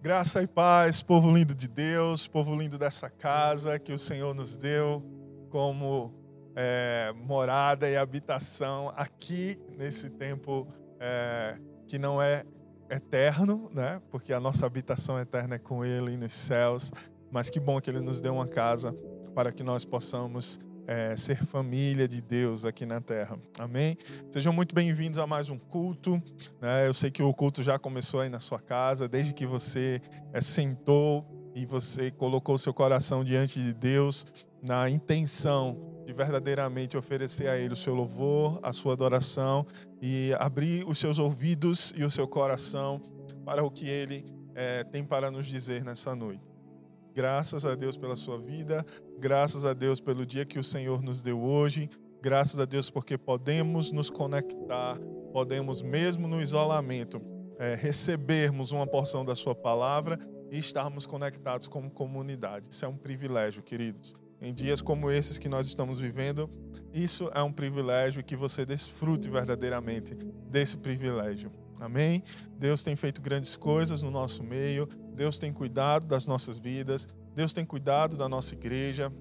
Graça e paz, povo lindo de Deus, povo lindo dessa casa que o Senhor nos deu como é, morada e habitação aqui nesse tempo é, que não é eterno, né? Porque a nossa habitação eterna é com Ele nos céus. Mas que bom que Ele nos deu uma casa para que nós possamos é, ser família de Deus aqui na terra. Amém? Sejam muito bem-vindos a mais um culto. Né? Eu sei que o culto já começou aí na sua casa, desde que você é, sentou e você colocou seu coração diante de Deus na intenção de verdadeiramente oferecer a Ele o seu louvor, a sua adoração e abrir os seus ouvidos e o seu coração para o que Ele é, tem para nos dizer nessa noite. Graças a Deus pela sua vida, graças a Deus pelo dia que o Senhor nos deu hoje, graças a Deus porque podemos nos conectar, podemos, mesmo no isolamento, é, recebermos uma porção da Sua palavra e estarmos conectados como comunidade. Isso é um privilégio, queridos. Em dias como esses que nós estamos vivendo, isso é um privilégio que você desfrute verdadeiramente desse privilégio. Amém? Deus tem feito grandes coisas no nosso meio, Deus tem cuidado das nossas vidas, Deus tem cuidado da nossa igreja,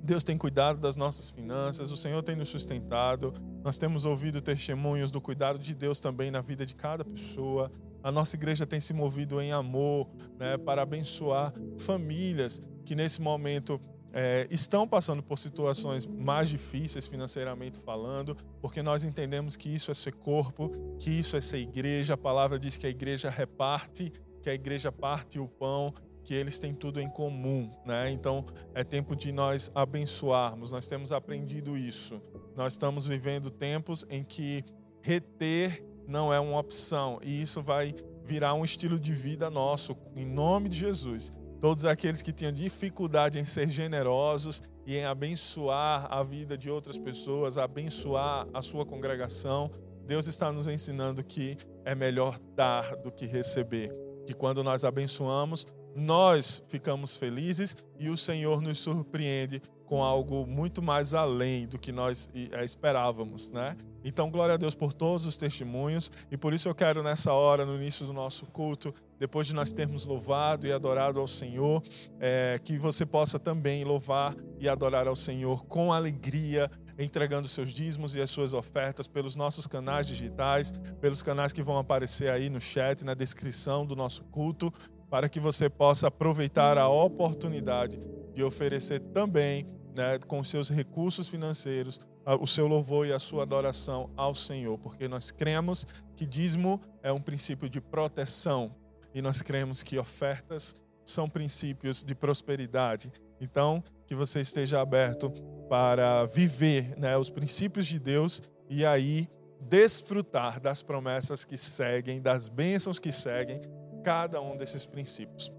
Deus tem cuidado das nossas finanças, o Senhor tem nos sustentado. Nós temos ouvido testemunhos do cuidado de Deus também na vida de cada pessoa. A nossa igreja tem se movido em amor né, para abençoar famílias que nesse momento é, estão passando por situações mais difíceis financeiramente falando, porque nós entendemos que isso é ser corpo, que isso é ser igreja. A palavra diz que a igreja reparte, que a igreja parte o pão, que eles têm tudo em comum, né? Então é tempo de nós abençoarmos. Nós temos aprendido isso. Nós estamos vivendo tempos em que reter não é uma opção e isso vai virar um estilo de vida nosso, em nome de Jesus todos aqueles que tinham dificuldade em ser generosos e em abençoar a vida de outras pessoas, abençoar a sua congregação. Deus está nos ensinando que é melhor dar do que receber. Que quando nós abençoamos, nós ficamos felizes e o Senhor nos surpreende com algo muito mais além do que nós eh, esperávamos, né? Então, glória a Deus por todos os testemunhos e por isso eu quero nessa hora, no início do nosso culto, depois de nós termos louvado e adorado ao Senhor, é, que você possa também louvar e adorar ao Senhor com alegria, entregando seus dízimos e as suas ofertas pelos nossos canais digitais, pelos canais que vão aparecer aí no chat, na descrição do nosso culto, para que você possa aproveitar a oportunidade de oferecer também, né, com seus recursos financeiros, o seu louvor e a sua adoração ao Senhor, porque nós cremos que dízimo é um princípio de proteção e nós cremos que ofertas são princípios de prosperidade. Então, que você esteja aberto para viver né, os princípios de Deus e aí desfrutar das promessas que seguem, das bênçãos que seguem cada um desses princípios.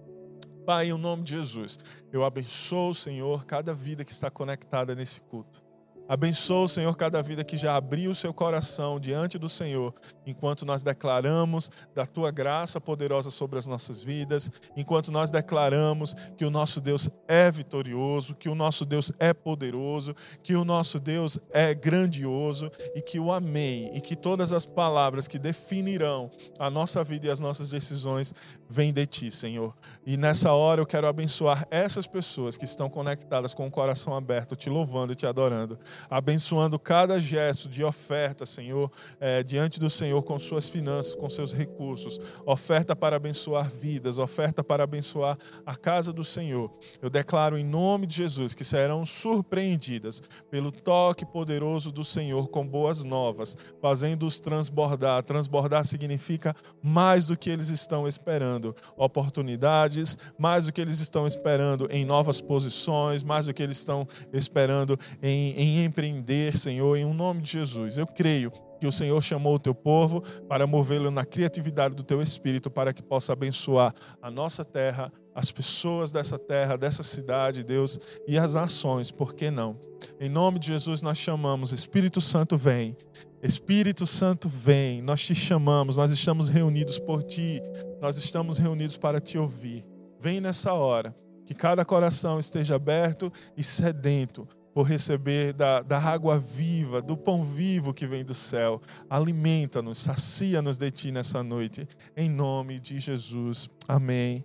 Pai, em nome de Jesus, eu abençoo, Senhor, cada vida que está conectada nesse culto. Abençoa, Senhor, cada vida que já abriu o seu coração diante do Senhor, enquanto nós declaramos da tua graça poderosa sobre as nossas vidas, enquanto nós declaramos que o nosso Deus é vitorioso, que o nosso Deus é poderoso, que o nosso Deus é grandioso e que o Amém e que todas as palavras que definirão a nossa vida e as nossas decisões vêm de ti, Senhor. E nessa hora eu quero abençoar essas pessoas que estão conectadas com o coração aberto, te louvando e te adorando abençoando cada gesto de oferta, Senhor, é, diante do Senhor com suas finanças, com seus recursos, oferta para abençoar vidas, oferta para abençoar a casa do Senhor. Eu declaro em nome de Jesus que serão surpreendidas pelo toque poderoso do Senhor com boas novas, fazendo-os transbordar. Transbordar significa mais do que eles estão esperando, oportunidades, mais do que eles estão esperando em novas posições, mais do que eles estão esperando em, em empreender, Senhor, em um nome de Jesus. Eu creio que o Senhor chamou o teu povo para movê-lo na criatividade do teu espírito para que possa abençoar a nossa terra, as pessoas dessa terra, dessa cidade, Deus, e as nações, por que não? Em nome de Jesus nós chamamos, Espírito Santo vem. Espírito Santo vem. Nós te chamamos, nós estamos reunidos por ti. Nós estamos reunidos para te ouvir. Vem nessa hora, que cada coração esteja aberto e sedento por receber da, da água viva, do pão vivo que vem do céu. Alimenta-nos, sacia-nos de ti nessa noite. Em nome de Jesus. Amém,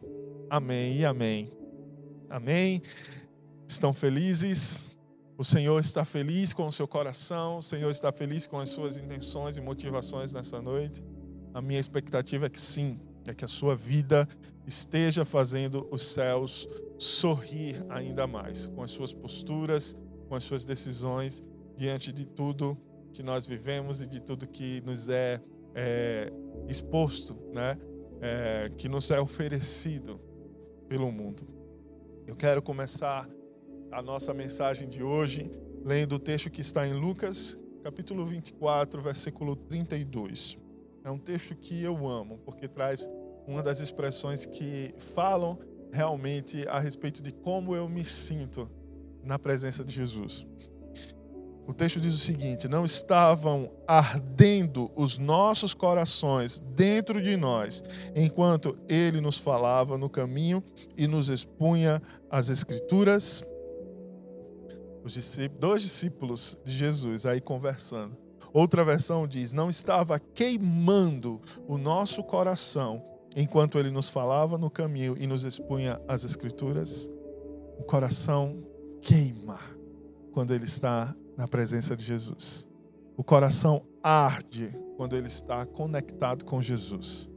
amém e amém. Amém. Estão felizes? O Senhor está feliz com o seu coração, o Senhor está feliz com as suas intenções e motivações nessa noite. A minha expectativa é que sim, é que a sua vida esteja fazendo os céus sorrir ainda mais com as suas posturas, com as suas decisões diante de tudo que nós vivemos e de tudo que nos é, é exposto, né? É, que nos é oferecido pelo mundo. Eu quero começar a nossa mensagem de hoje lendo o texto que está em Lucas, capítulo 24, versículo 32. É um texto que eu amo, porque traz uma das expressões que falam realmente a respeito de como eu me sinto na presença de Jesus. O texto diz o seguinte: Não estavam ardendo os nossos corações dentro de nós, enquanto ele nos falava no caminho e nos expunha as Escrituras. Os discípulos, dois discípulos de Jesus aí conversando. Outra versão diz: Não estava queimando o nosso coração enquanto ele nos falava no caminho e nos expunha as Escrituras. O coração queima quando ele está na presença de Jesus. O coração arde quando ele está conectado com Jesus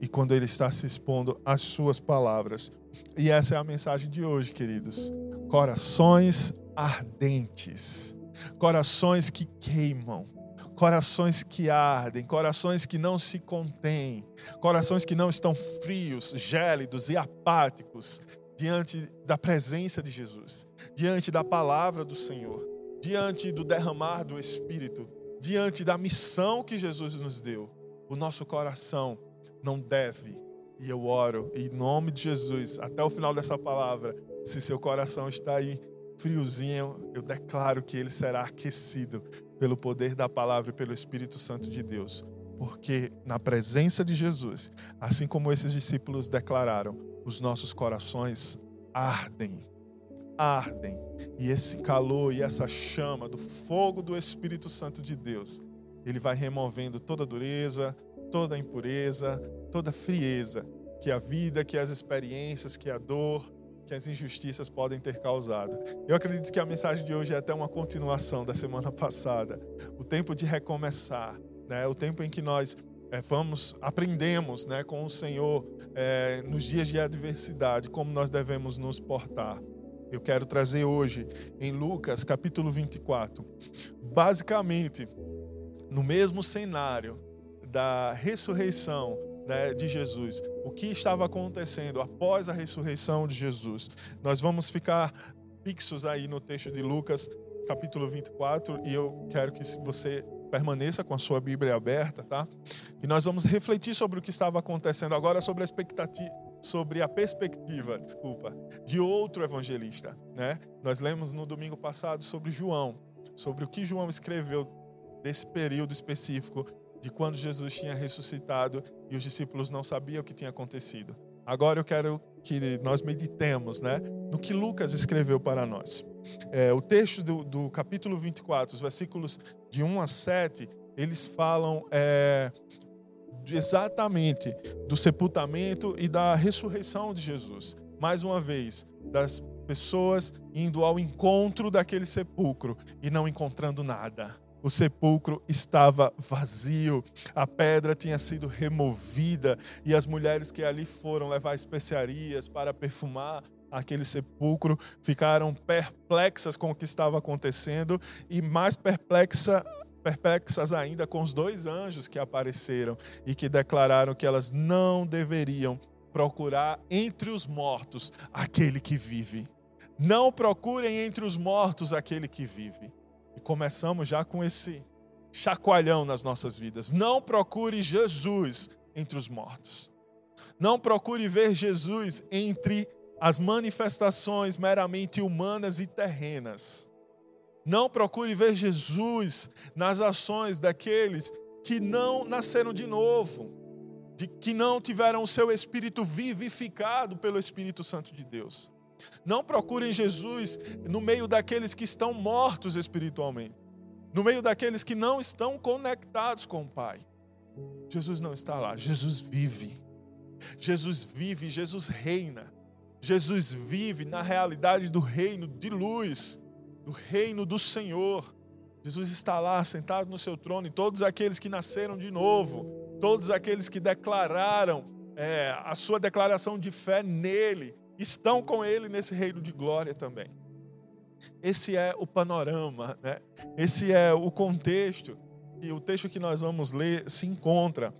e quando ele está se expondo às suas palavras. E essa é a mensagem de hoje, queridos. Corações ardentes, corações que queimam, corações que ardem, corações que não se contêm, corações que não estão frios, gélidos e apáticos, diante da presença de Jesus, diante da palavra do Senhor, diante do derramar do Espírito, diante da missão que Jesus nos deu. O nosso coração não deve, e eu oro em nome de Jesus, até o final dessa palavra, se seu coração está aí friozinho, eu declaro que ele será aquecido pelo poder da palavra e pelo Espírito Santo de Deus. Porque na presença de Jesus, assim como esses discípulos declararam, os nossos corações ardem, ardem. E esse calor e essa chama do fogo do Espírito Santo de Deus, ele vai removendo toda dureza, toda impureza, toda frieza que a vida, que as experiências, que a dor, que as injustiças podem ter causado. Eu acredito que a mensagem de hoje é até uma continuação da semana passada. O tempo de recomeçar, né? o tempo em que nós é, vamos, aprendemos né, com o Senhor é, nos dias de adversidade como nós devemos nos portar. Eu quero trazer hoje em Lucas capítulo 24, basicamente no mesmo cenário da ressurreição né, de Jesus, o que estava acontecendo após a ressurreição de Jesus. Nós vamos ficar fixos aí no texto de Lucas capítulo 24 e eu quero que você permaneça com a sua Bíblia aberta, tá? E nós vamos refletir sobre o que estava acontecendo agora, sobre a expectativa, sobre a perspectiva, desculpa, de outro evangelista, né? Nós lemos no domingo passado sobre João, sobre o que João escreveu desse período específico de quando Jesus tinha ressuscitado e os discípulos não sabiam o que tinha acontecido. Agora eu quero que nós meditemos, né, no que Lucas escreveu para nós. É, o texto do, do, capítulo 24, os versículos de 1 a 7, eles falam é, exatamente do sepultamento e da ressurreição de Jesus. Mais uma vez, das pessoas indo ao encontro daquele sepulcro e não encontrando nada. O sepulcro estava vazio, a pedra tinha sido removida e as mulheres que ali foram levar especiarias para perfumar aquele sepulcro ficaram perplexas com o que estava acontecendo e mais perplexa, perplexas ainda com os dois anjos que apareceram e que declararam que elas não deveriam procurar entre os mortos aquele que vive. Não procurem entre os mortos aquele que vive. E começamos já com esse chacoalhão nas nossas vidas. Não procure Jesus entre os mortos. Não procure ver Jesus entre as manifestações meramente humanas e terrenas. Não procure ver Jesus nas ações daqueles que não nasceram de novo, de que não tiveram o seu espírito vivificado pelo Espírito Santo de Deus. Não procurem Jesus no meio daqueles que estão mortos espiritualmente, no meio daqueles que não estão conectados com o Pai. Jesus não está lá, Jesus vive. Jesus vive, Jesus reina. Jesus vive na realidade do reino de luz, do reino do Senhor. Jesus está lá sentado no seu trono e todos aqueles que nasceram de novo, todos aqueles que declararam é, a sua declaração de fé nele, estão com ele nesse reino de glória também. Esse é o panorama, né? esse é o contexto. E o texto que nós vamos ler se encontra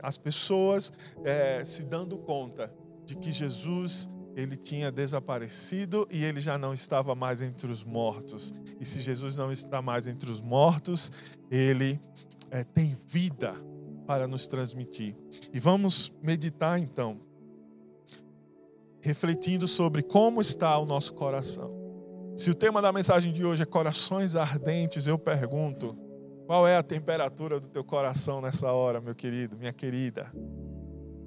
as pessoas é, se dando conta de que Jesus ele tinha desaparecido e ele já não estava mais entre os mortos. E se Jesus não está mais entre os mortos, ele é, tem vida para nos transmitir. E vamos meditar então, refletindo sobre como está o nosso coração. Se o tema da mensagem de hoje é corações ardentes, eu pergunto: qual é a temperatura do teu coração nessa hora, meu querido, minha querida?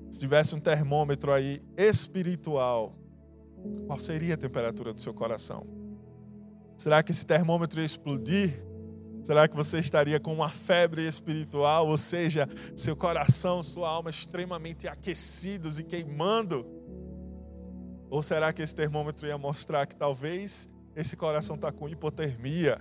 Se tivesse um termômetro aí espiritual, qual seria a temperatura do seu coração? Será que esse termômetro ia explodir? Será que você estaria com uma febre espiritual, ou seja, seu coração, sua alma extremamente aquecidos e queimando? Ou será que esse termômetro ia mostrar que talvez esse coração está com hipotermia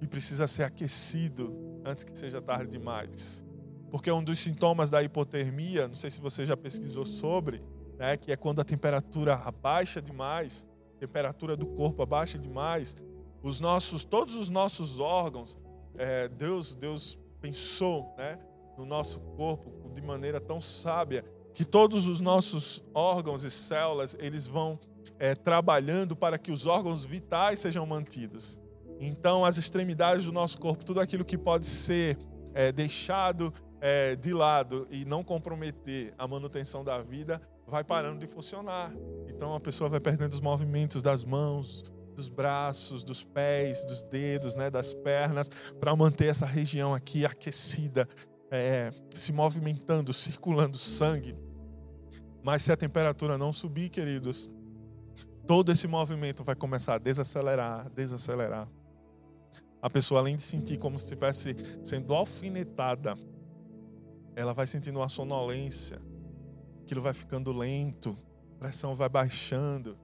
e precisa ser aquecido antes que seja tarde demais? Porque um dos sintomas da hipotermia, não sei se você já pesquisou sobre, né, que é quando a temperatura abaixa demais, a temperatura do corpo abaixa demais, os nossos, todos os nossos órgãos, é, Deus, Deus pensou, né, no nosso corpo de maneira tão sábia que todos os nossos órgãos e células eles vão é, trabalhando para que os órgãos vitais sejam mantidos. Então, as extremidades do nosso corpo, tudo aquilo que pode ser é, deixado é, de lado e não comprometer a manutenção da vida, vai parando de funcionar. Então, a pessoa vai perdendo os movimentos das mãos, dos braços, dos pés, dos dedos, né, das pernas, para manter essa região aqui aquecida, é, se movimentando, circulando sangue. Mas se a temperatura não subir, queridos, todo esse movimento vai começar a desacelerar, desacelerar. A pessoa, além de sentir como se estivesse sendo alfinetada, ela vai sentindo uma sonolência, aquilo vai ficando lento, a pressão vai baixando.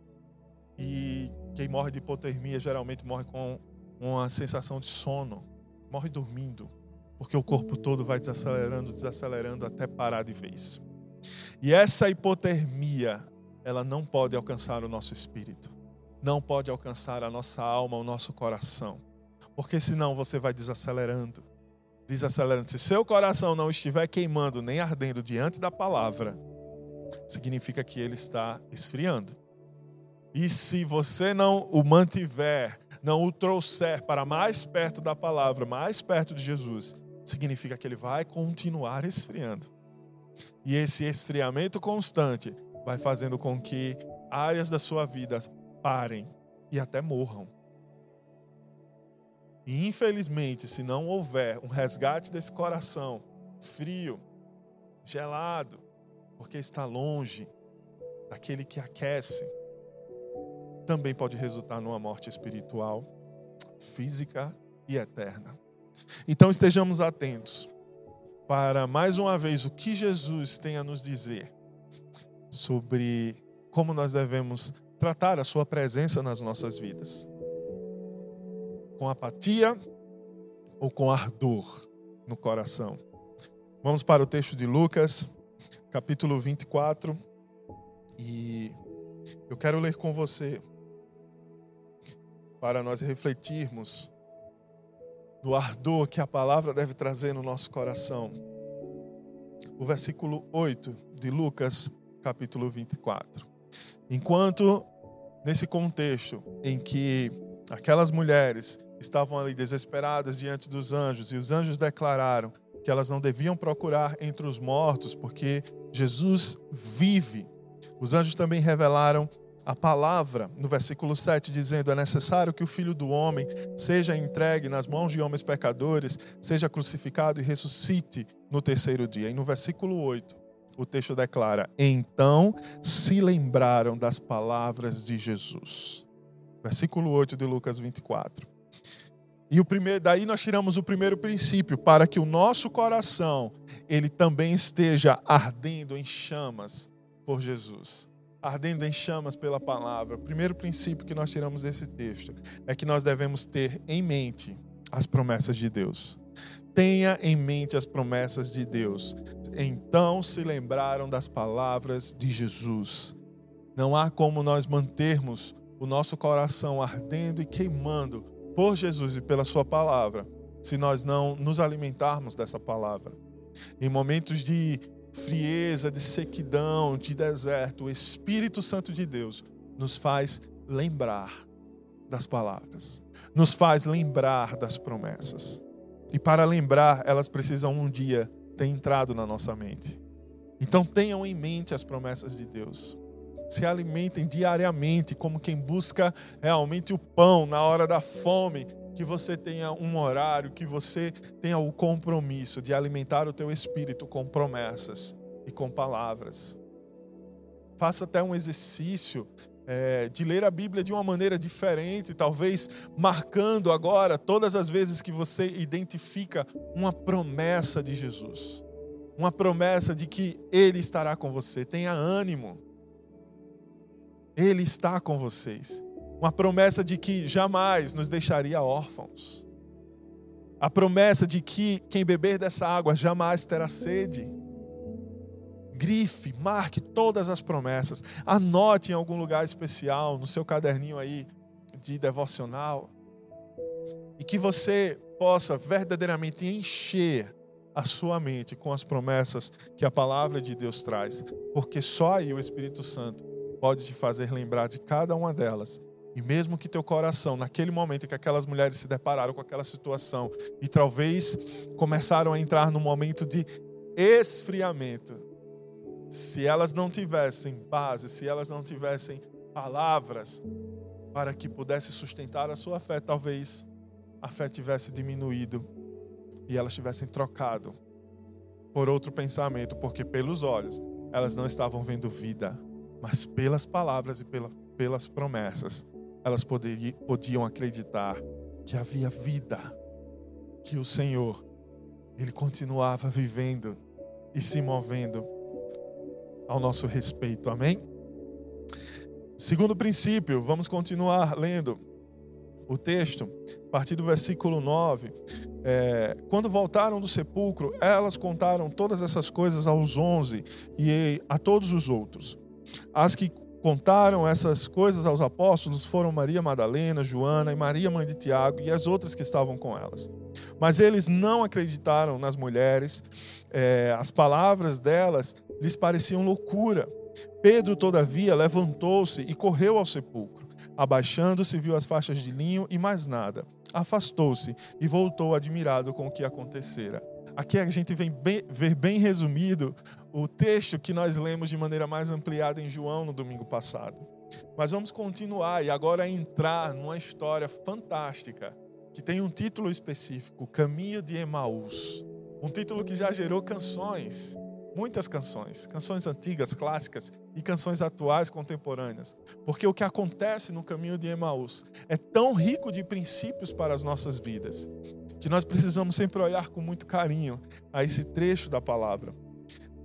E quem morre de hipotermia geralmente morre com uma sensação de sono, morre dormindo, porque o corpo todo vai desacelerando, desacelerando até parar de vez. E essa hipotermia, ela não pode alcançar o nosso espírito, não pode alcançar a nossa alma, o nosso coração, porque senão você vai desacelerando, desacelerando. Se seu coração não estiver queimando nem ardendo diante da palavra, significa que ele está esfriando. E se você não o mantiver, não o trouxer para mais perto da palavra, mais perto de Jesus, significa que ele vai continuar esfriando. E esse esfriamento constante vai fazendo com que áreas da sua vida parem e até morram. E infelizmente, se não houver um resgate desse coração frio, gelado, porque está longe daquele que aquece, também pode resultar numa morte espiritual, física e eterna. Então estejamos atentos para mais uma vez o que Jesus tem a nos dizer sobre como nós devemos tratar a sua presença nas nossas vidas. Com apatia ou com ardor no coração. Vamos para o texto de Lucas, capítulo 24, e eu quero ler com você para nós refletirmos do ardor que a palavra deve trazer no nosso coração. O versículo 8 de Lucas, capítulo 24. Enquanto nesse contexto em que aquelas mulheres estavam ali desesperadas diante dos anjos e os anjos declararam que elas não deviam procurar entre os mortos, porque Jesus vive. Os anjos também revelaram a palavra no versículo 7, dizendo: É necessário que o filho do homem seja entregue nas mãos de homens pecadores, seja crucificado e ressuscite no terceiro dia. E no versículo 8, o texto declara: Então se lembraram das palavras de Jesus. Versículo 8 de Lucas 24. E o primeiro, daí nós tiramos o primeiro princípio, para que o nosso coração ele também esteja ardendo em chamas por Jesus, ardendo em chamas pela palavra. O primeiro princípio que nós tiramos desse texto é que nós devemos ter em mente as promessas de Deus. Tenha em mente as promessas de Deus. Então se lembraram das palavras de Jesus. Não há como nós mantermos o nosso coração ardendo e queimando por Jesus e pela Sua palavra, se nós não nos alimentarmos dessa palavra. Em momentos de frieza, de sequidão, de deserto, o Espírito Santo de Deus nos faz lembrar das palavras, nos faz lembrar das promessas. E para lembrar, elas precisam um dia ter entrado na nossa mente. Então tenham em mente as promessas de Deus se alimentem diariamente, como quem busca realmente o pão na hora da fome, que você tenha um horário, que você tenha o compromisso de alimentar o teu espírito com promessas e com palavras. Faça até um exercício é, de ler a Bíblia de uma maneira diferente, talvez marcando agora todas as vezes que você identifica uma promessa de Jesus, uma promessa de que Ele estará com você. Tenha ânimo. Ele está com vocês. Uma promessa de que jamais nos deixaria órfãos. A promessa de que quem beber dessa água jamais terá sede. Grife, marque todas as promessas. Anote em algum lugar especial, no seu caderninho aí de devocional. E que você possa verdadeiramente encher a sua mente com as promessas que a palavra de Deus traz. Porque só aí o Espírito Santo pode te fazer lembrar de cada uma delas. E mesmo que teu coração, naquele momento em que aquelas mulheres se depararam com aquela situação e talvez começaram a entrar num momento de esfriamento, se elas não tivessem base, se elas não tivessem palavras para que pudesse sustentar a sua fé, talvez a fé tivesse diminuído e elas tivessem trocado por outro pensamento, porque pelos olhos elas não estavam vendo vida, mas pelas palavras e pela, pelas promessas, elas poderiam, podiam acreditar que havia vida, que o Senhor, Ele continuava vivendo e se movendo ao nosso respeito. Amém? Segundo princípio, vamos continuar lendo o texto, a partir do versículo 9. É, quando voltaram do sepulcro, elas contaram todas essas coisas aos onze e a todos os outros. As que contaram essas coisas aos apóstolos foram Maria Madalena, Joana e Maria, mãe de Tiago, e as outras que estavam com elas. Mas eles não acreditaram nas mulheres, é, as palavras delas lhes pareciam loucura. Pedro, todavia, levantou-se e correu ao sepulcro. Abaixando-se, viu as faixas de linho e mais nada. Afastou-se e voltou admirado com o que acontecera. Aqui a gente vem bem, ver bem resumido o texto que nós lemos de maneira mais ampliada em João no domingo passado. Mas vamos continuar e agora entrar numa história fantástica que tem um título específico, Caminho de Emaús. Um título que já gerou canções, muitas canções, canções antigas, clássicas e canções atuais, contemporâneas. Porque o que acontece no caminho de Emaús é tão rico de princípios para as nossas vidas que nós precisamos sempre olhar com muito carinho a esse trecho da palavra.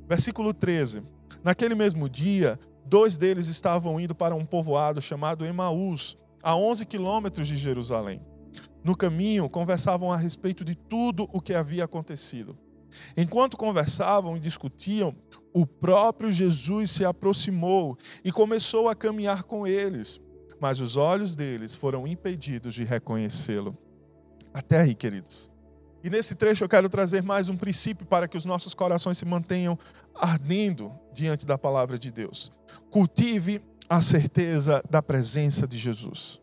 Versículo 13. Naquele mesmo dia, dois deles estavam indo para um povoado chamado Emaús, a 11 quilômetros de Jerusalém. No caminho, conversavam a respeito de tudo o que havia acontecido. Enquanto conversavam e discutiam, o próprio Jesus se aproximou e começou a caminhar com eles, mas os olhos deles foram impedidos de reconhecê-lo. Até aí, queridos. E nesse trecho eu quero trazer mais um princípio para que os nossos corações se mantenham ardendo diante da palavra de Deus. Cultive a certeza da presença de Jesus.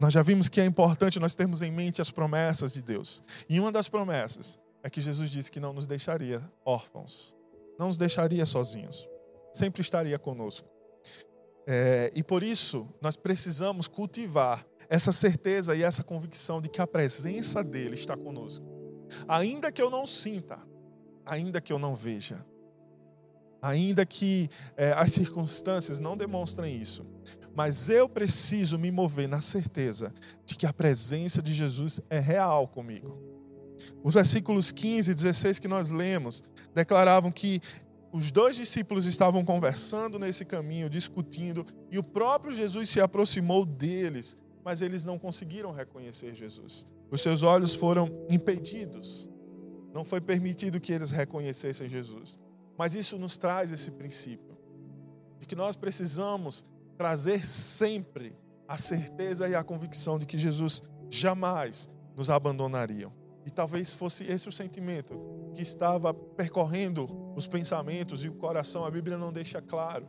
Nós já vimos que é importante nós termos em mente as promessas de Deus. E uma das promessas é que Jesus disse que não nos deixaria órfãos, não nos deixaria sozinhos, sempre estaria conosco. É, e por isso nós precisamos cultivar essa certeza e essa convicção de que a presença dele está conosco. Ainda que eu não sinta, ainda que eu não veja, ainda que é, as circunstâncias não demonstrem isso. Mas eu preciso me mover na certeza de que a presença de Jesus é real comigo. Os versículos 15 e 16 que nós lemos declaravam que os dois discípulos estavam conversando nesse caminho, discutindo, e o próprio Jesus se aproximou deles, mas eles não conseguiram reconhecer Jesus. Os seus olhos foram impedidos. Não foi permitido que eles reconhecessem Jesus. Mas isso nos traz esse princípio de que nós precisamos trazer sempre a certeza e a convicção de que Jesus jamais nos abandonaria. E talvez fosse esse o sentimento que estava percorrendo os pensamentos e o coração. A Bíblia não deixa claro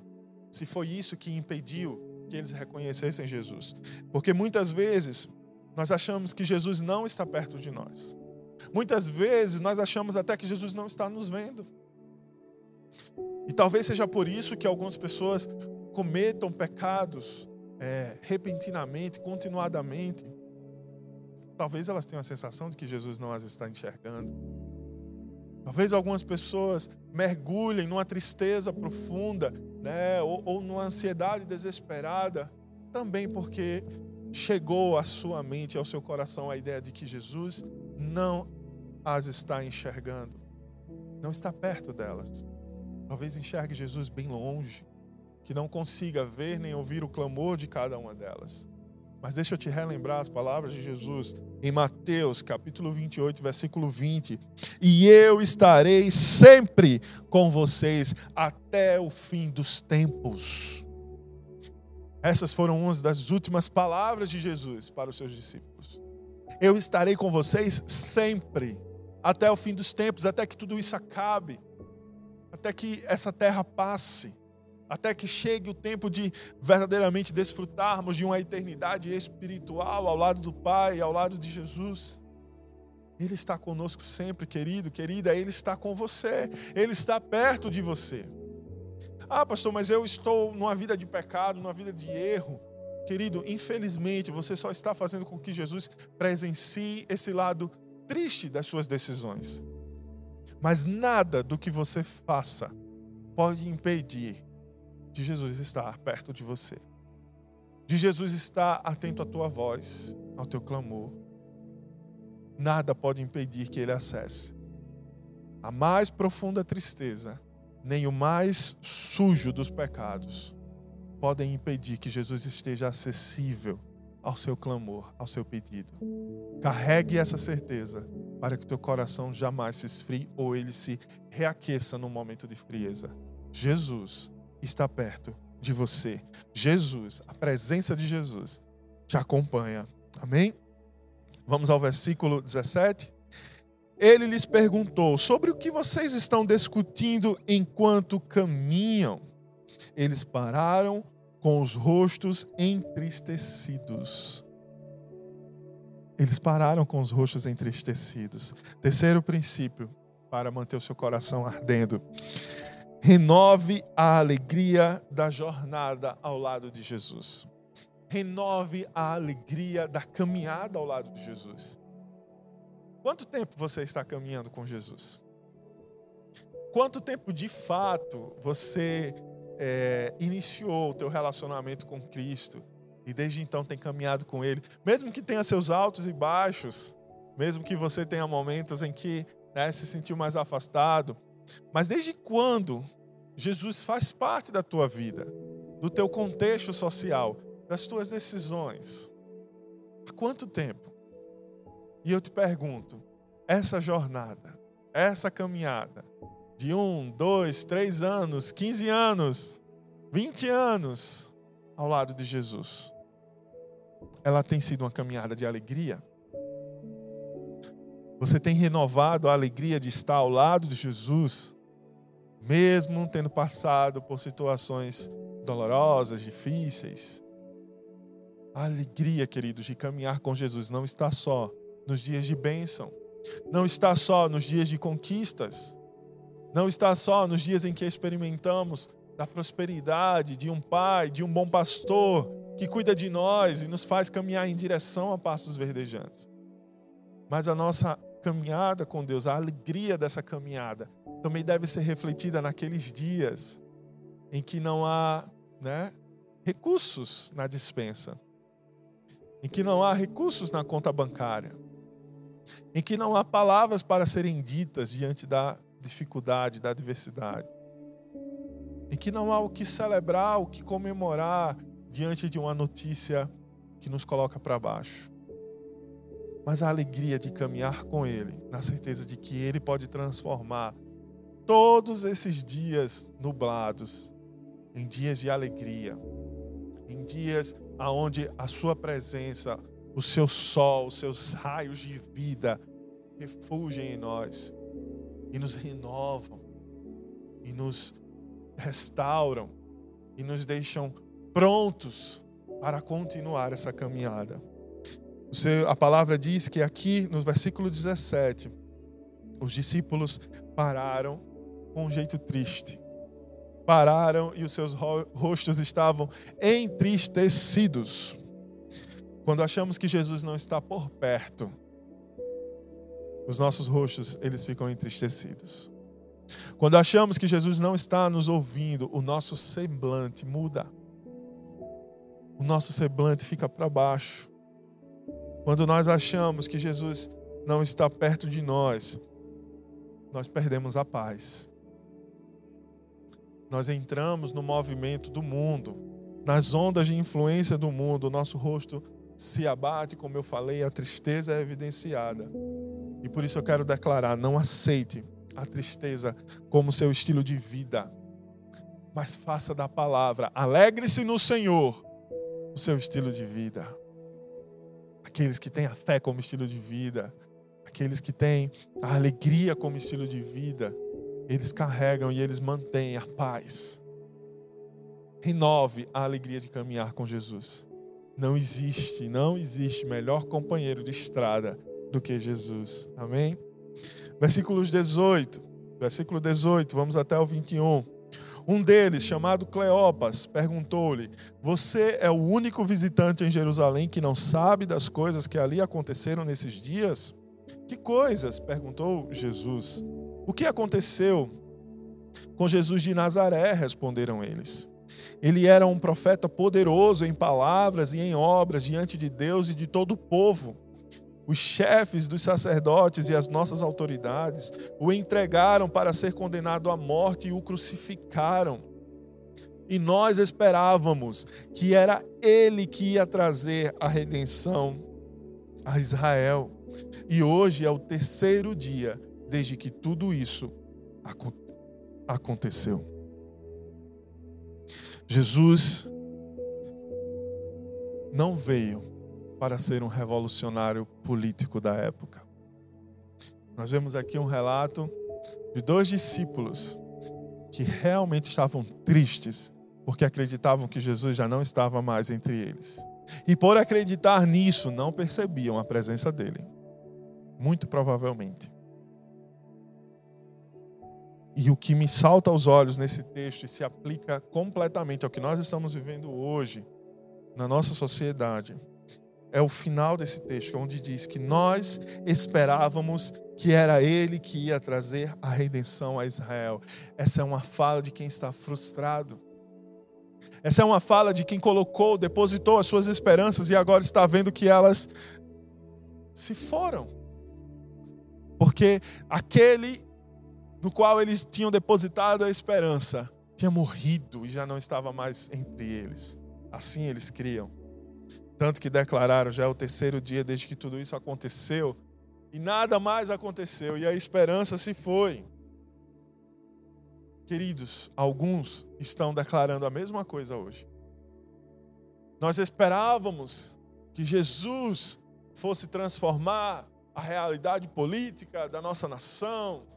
se foi isso que impediu que eles reconhecessem Jesus. Porque muitas vezes nós achamos que Jesus não está perto de nós. Muitas vezes nós achamos até que Jesus não está nos vendo. E talvez seja por isso que algumas pessoas cometam pecados é, repentinamente, continuadamente. Talvez elas tenham a sensação de que Jesus não as está enxergando. Talvez algumas pessoas mergulhem numa tristeza profunda, né, ou, ou numa ansiedade desesperada, também porque chegou à sua mente, ao seu coração, a ideia de que Jesus não as está enxergando, não está perto delas. Talvez enxergue Jesus bem longe, que não consiga ver nem ouvir o clamor de cada uma delas. Mas deixa eu te relembrar as palavras de Jesus em Mateus, capítulo 28, versículo 20. E eu estarei sempre com vocês até o fim dos tempos. Essas foram umas das últimas palavras de Jesus para os seus discípulos. Eu estarei com vocês sempre, até o fim dos tempos, até que tudo isso acabe, até que essa terra passe até que chegue o tempo de verdadeiramente desfrutarmos de uma eternidade espiritual ao lado do Pai, ao lado de Jesus. Ele está conosco sempre, querido, querida, ele está com você, ele está perto de você. Ah, pastor, mas eu estou numa vida de pecado, numa vida de erro. Querido, infelizmente você só está fazendo com que Jesus presencie esse lado triste das suas decisões. Mas nada do que você faça pode impedir de Jesus estar perto de você, de Jesus estar atento à tua voz, ao teu clamor. Nada pode impedir que ele acesse a mais profunda tristeza, nem o mais sujo dos pecados podem impedir que Jesus esteja acessível ao seu clamor, ao seu pedido. Carregue essa certeza para que teu coração jamais se esfrie ou ele se reaqueça no momento de frieza. Jesus está perto de você. Jesus, a presença de Jesus, te acompanha. Amém? Vamos ao versículo 17. Ele lhes perguntou: sobre o que vocês estão discutindo enquanto caminham? Eles pararam com os rostos entristecidos. Eles pararam com os rostos entristecidos. Terceiro princípio para manter o seu coração ardendo. Renove a alegria da jornada ao lado de Jesus. Renove a alegria da caminhada ao lado de Jesus. Quanto tempo você está caminhando com Jesus? Quanto tempo de fato você é, iniciou o teu relacionamento com Cristo e desde então tem caminhado com Ele, mesmo que tenha seus altos e baixos, mesmo que você tenha momentos em que né, se sentiu mais afastado, mas desde quando Jesus faz parte da tua vida, do teu contexto social, das tuas decisões? Há quanto tempo? E eu te pergunto, essa jornada, essa caminhada, de um, dois, três anos, quinze anos, vinte anos ao lado de Jesus, ela tem sido uma caminhada de alegria? Você tem renovado a alegria de estar ao lado de Jesus, mesmo tendo passado por situações dolorosas, difíceis? A alegria, queridos, de caminhar com Jesus não está só nos dias de bênção, não está só nos dias de conquistas, não está só nos dias em que experimentamos da prosperidade de um pai, de um bom pastor que cuida de nós e nos faz caminhar em direção a passos verdejantes. Mas a nossa caminhada com Deus, a alegria dessa caminhada, também deve ser refletida naqueles dias em que não há né, recursos na dispensa, em que não há recursos na conta bancária, em que não há palavras para serem ditas diante da dificuldade, da adversidade, em que não há o que celebrar, o que comemorar diante de uma notícia que nos coloca para baixo. Mas a alegria de caminhar com Ele, na certeza de que Ele pode transformar todos esses dias nublados em dias de alegria, em dias aonde a Sua presença, o seu sol, os seus raios de vida refugem em nós e nos renovam e nos restauram e nos deixam prontos para continuar essa caminhada. A palavra diz que aqui no versículo 17, os discípulos pararam com um jeito triste. Pararam e os seus rostos estavam entristecidos. Quando achamos que Jesus não está por perto, os nossos rostos eles ficam entristecidos. Quando achamos que Jesus não está nos ouvindo, o nosso semblante muda. O nosso semblante fica para baixo. Quando nós achamos que Jesus não está perto de nós, nós perdemos a paz. Nós entramos no movimento do mundo, nas ondas de influência do mundo, o nosso rosto se abate, como eu falei, a tristeza é evidenciada. E por isso eu quero declarar: não aceite a tristeza como seu estilo de vida, mas faça da palavra, alegre-se no Senhor, o seu estilo de vida. Aqueles que têm a fé como estilo de vida, aqueles que têm a alegria como estilo de vida, eles carregam e eles mantêm a paz. Renove a alegria de caminhar com Jesus. Não existe, não existe melhor companheiro de estrada do que Jesus. Amém? Versículos 18, versículo 18, vamos até o 21. Um deles, chamado Cleopas, perguntou-lhe: Você é o único visitante em Jerusalém que não sabe das coisas que ali aconteceram nesses dias? Que coisas? perguntou Jesus. O que aconteceu com Jesus de Nazaré? responderam eles. Ele era um profeta poderoso em palavras e em obras diante de Deus e de todo o povo. Os chefes dos sacerdotes e as nossas autoridades o entregaram para ser condenado à morte e o crucificaram. E nós esperávamos que era ele que ia trazer a redenção a Israel. E hoje é o terceiro dia desde que tudo isso aconteceu. Jesus não veio para ser um revolucionário político da época. Nós vemos aqui um relato de dois discípulos que realmente estavam tristes porque acreditavam que Jesus já não estava mais entre eles. E por acreditar nisso, não percebiam a presença dele. Muito provavelmente. E o que me salta aos olhos nesse texto e se aplica completamente ao que nós estamos vivendo hoje na nossa sociedade é o final desse texto, onde diz que nós esperávamos que era ele que ia trazer a redenção a Israel. Essa é uma fala de quem está frustrado. Essa é uma fala de quem colocou, depositou as suas esperanças e agora está vendo que elas se foram. Porque aquele no qual eles tinham depositado a esperança, tinha morrido e já não estava mais entre eles. Assim eles criam. Tanto que declararam: já é o terceiro dia desde que tudo isso aconteceu, e nada mais aconteceu, e a esperança se foi. Queridos, alguns estão declarando a mesma coisa hoje. Nós esperávamos que Jesus fosse transformar a realidade política da nossa nação,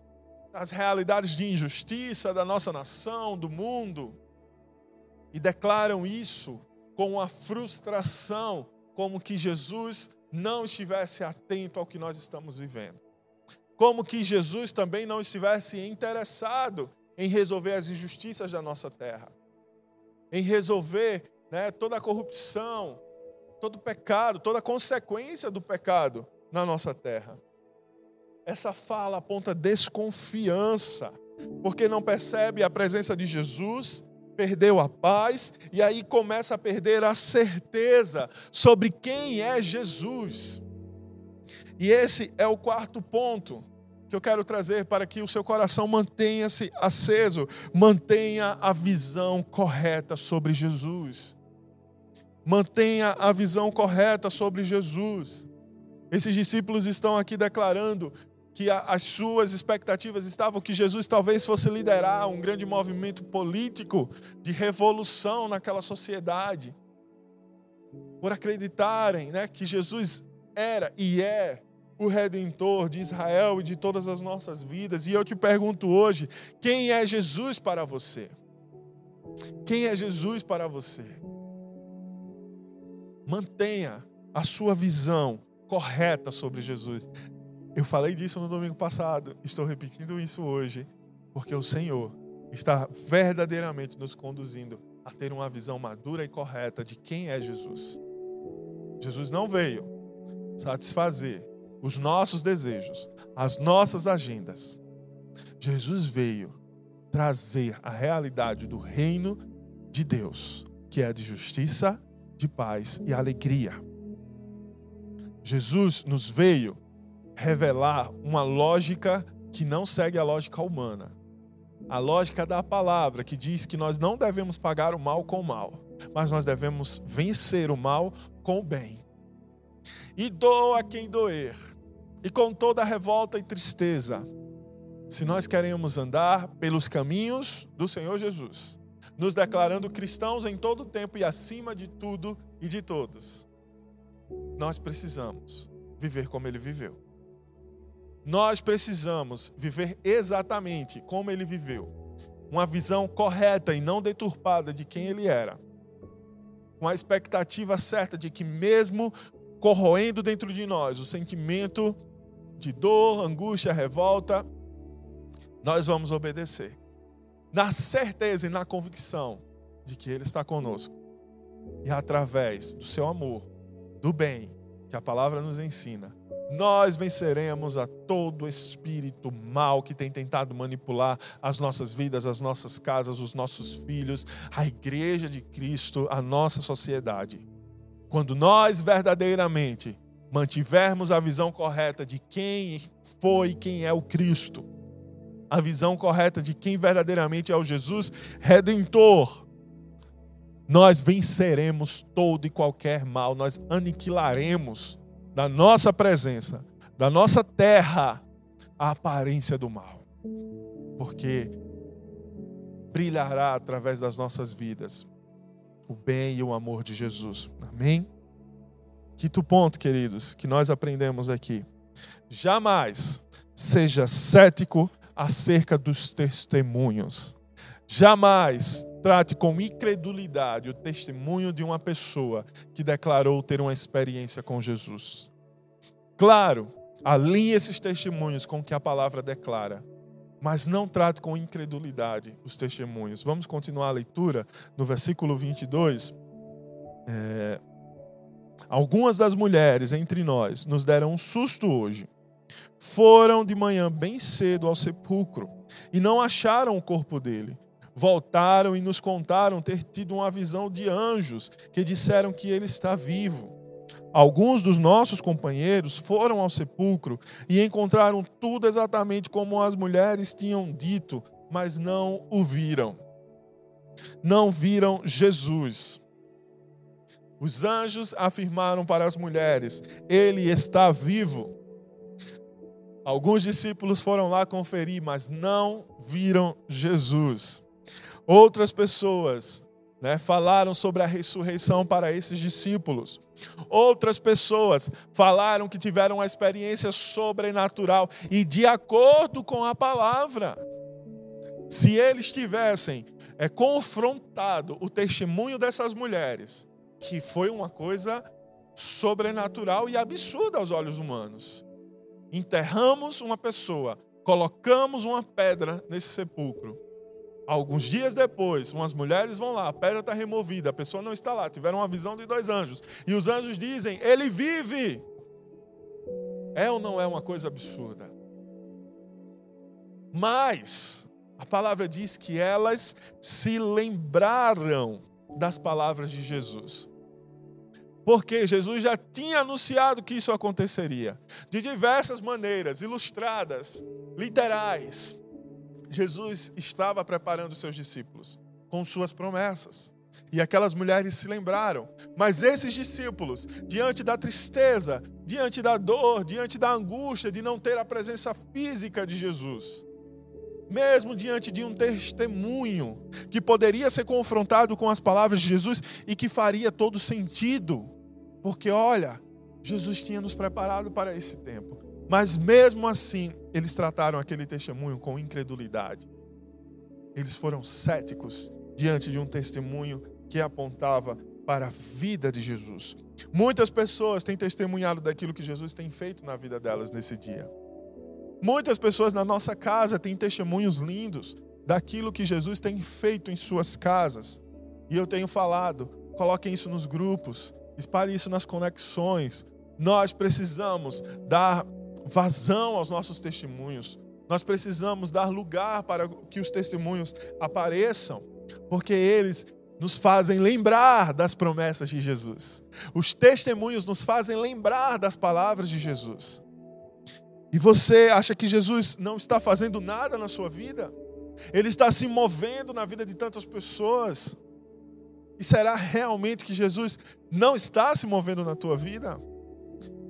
as realidades de injustiça da nossa nação, do mundo, e declaram isso com a frustração, como que Jesus não estivesse atento ao que nós estamos vivendo. Como que Jesus também não estivesse interessado em resolver as injustiças da nossa terra, em resolver né, toda a corrupção, todo o pecado, toda a consequência do pecado na nossa terra. Essa fala aponta desconfiança. porque não percebe a presença de Jesus, perdeu a paz e aí começa a perder a certeza sobre quem é Jesus. E esse é o quarto ponto que eu quero trazer para que o seu coração mantenha-se aceso, mantenha a visão correta sobre Jesus. Mantenha a visão correta sobre Jesus. Esses discípulos estão aqui declarando que as suas expectativas estavam que Jesus talvez fosse liderar um grande movimento político de revolução naquela sociedade. Por acreditarem né, que Jesus era e é o redentor de Israel e de todas as nossas vidas. E eu te pergunto hoje: quem é Jesus para você? Quem é Jesus para você? Mantenha a sua visão correta sobre Jesus. Eu falei disso no domingo passado, estou repetindo isso hoje, porque o Senhor está verdadeiramente nos conduzindo a ter uma visão madura e correta de quem é Jesus. Jesus não veio satisfazer os nossos desejos, as nossas agendas. Jesus veio trazer a realidade do reino de Deus, que é de justiça, de paz e alegria. Jesus nos veio revelar uma lógica que não segue a lógica humana. A lógica da palavra que diz que nós não devemos pagar o mal com o mal, mas nós devemos vencer o mal com o bem e doa quem doer, e com toda revolta e tristeza, se nós queremos andar pelos caminhos do Senhor Jesus, nos declarando cristãos em todo o tempo e acima de tudo e de todos, nós precisamos viver como ele viveu. Nós precisamos viver exatamente como ele viveu. Uma visão correta e não deturpada de quem ele era. Com a expectativa certa de que, mesmo corroendo dentro de nós o sentimento de dor, angústia, revolta, nós vamos obedecer. Na certeza e na convicção de que Ele está conosco. E através do seu amor, do bem que a palavra nos ensina, nós venceremos a todo espírito mal que tem tentado manipular as nossas vidas, as nossas casas, os nossos filhos, a igreja de Cristo, a nossa sociedade. Quando nós verdadeiramente mantivermos a visão correta de quem foi e quem é o Cristo, a visão correta de quem verdadeiramente é o Jesus redentor, nós venceremos todo e qualquer mal, nós aniquilaremos da nossa presença, da nossa terra, a aparência do mal. Porque brilhará através das nossas vidas o bem e o amor de Jesus. Amém? Quinto ponto, queridos, que nós aprendemos aqui. Jamais seja cético acerca dos testemunhos. Jamais trate com incredulidade o testemunho de uma pessoa que declarou ter uma experiência com Jesus. Claro, alinhe esses testemunhos com o que a palavra declara mas não trate com incredulidade os testemunhos. Vamos continuar a leitura no versículo 22. É, Algumas das mulheres entre nós nos deram um susto hoje. Foram de manhã bem cedo ao sepulcro e não acharam o corpo dele. Voltaram e nos contaram ter tido uma visão de anjos que disseram que ele está vivo. Alguns dos nossos companheiros foram ao sepulcro e encontraram tudo exatamente como as mulheres tinham dito, mas não o viram. Não viram Jesus. Os anjos afirmaram para as mulheres: Ele está vivo. Alguns discípulos foram lá conferir, mas não viram Jesus. Outras pessoas né, falaram sobre a ressurreição para esses discípulos. Outras pessoas falaram que tiveram uma experiência sobrenatural e de acordo com a palavra. Se eles tivessem é, confrontado o testemunho dessas mulheres, que foi uma coisa sobrenatural e absurda aos olhos humanos. Enterramos uma pessoa, colocamos uma pedra nesse sepulcro. Alguns dias depois, umas mulheres vão lá, a pedra está removida, a pessoa não está lá, tiveram uma visão de dois anjos. E os anjos dizem: Ele vive. É ou não é uma coisa absurda? Mas A palavra diz que elas se lembraram das palavras de Jesus. Porque Jesus já tinha anunciado que isso aconteceria. De diversas maneiras, ilustradas, literais. Jesus estava preparando seus discípulos com suas promessas. E aquelas mulheres se lembraram. Mas esses discípulos, diante da tristeza, diante da dor, diante da angústia de não ter a presença física de Jesus, mesmo diante de um testemunho que poderia ser confrontado com as palavras de Jesus e que faria todo sentido, porque olha, Jesus tinha nos preparado para esse tempo. Mas mesmo assim, eles trataram aquele testemunho com incredulidade. Eles foram céticos diante de um testemunho que apontava para a vida de Jesus. Muitas pessoas têm testemunhado daquilo que Jesus tem feito na vida delas nesse dia. Muitas pessoas na nossa casa têm testemunhos lindos daquilo que Jesus tem feito em suas casas. E eu tenho falado, coloquem isso nos grupos, espalhe isso nas conexões. Nós precisamos dar vazão aos nossos testemunhos. Nós precisamos dar lugar para que os testemunhos apareçam, porque eles nos fazem lembrar das promessas de Jesus. Os testemunhos nos fazem lembrar das palavras de Jesus. E você acha que Jesus não está fazendo nada na sua vida? Ele está se movendo na vida de tantas pessoas. E será realmente que Jesus não está se movendo na tua vida?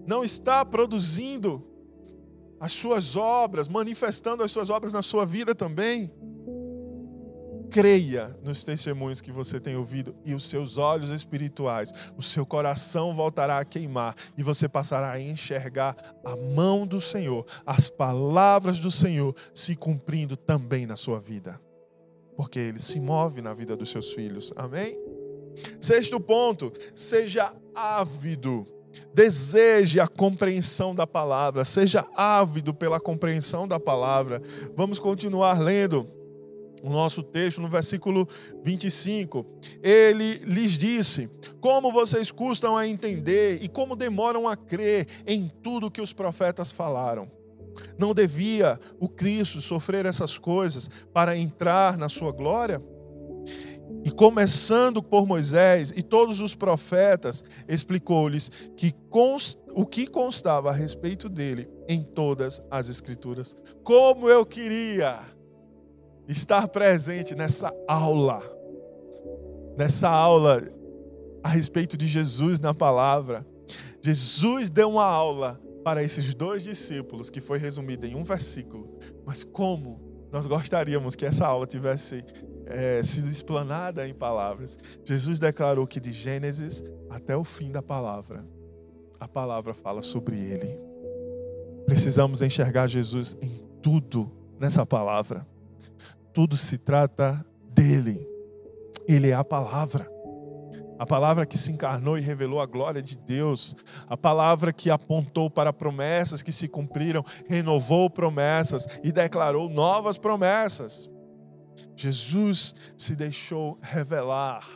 Não está produzindo as suas obras, manifestando as suas obras na sua vida também? creia nos testemunhos que você tem ouvido e os seus olhos espirituais, o seu coração voltará a queimar e você passará a enxergar a mão do Senhor, as palavras do Senhor se cumprindo também na sua vida. Porque ele se move na vida dos seus filhos. Amém? Sexto ponto, seja ávido. Deseje a compreensão da palavra, seja ávido pela compreensão da palavra. Vamos continuar lendo o nosso texto, no versículo 25, ele lhes disse: Como vocês custam a entender e como demoram a crer em tudo que os profetas falaram. Não devia o Cristo sofrer essas coisas para entrar na sua glória? E começando por Moisés e todos os profetas, explicou-lhes que const... o que constava a respeito dele em todas as Escrituras. Como eu queria estar presente nessa aula, nessa aula a respeito de Jesus na palavra. Jesus deu uma aula para esses dois discípulos que foi resumida em um versículo, mas como nós gostaríamos que essa aula tivesse é, sido explanada em palavras. Jesus declarou que de Gênesis até o fim da palavra, a palavra fala sobre ele. Precisamos enxergar Jesus em tudo nessa palavra tudo se trata dele. Ele é a palavra. A palavra que se encarnou e revelou a glória de Deus, a palavra que apontou para promessas que se cumpriram, renovou promessas e declarou novas promessas. Jesus se deixou revelar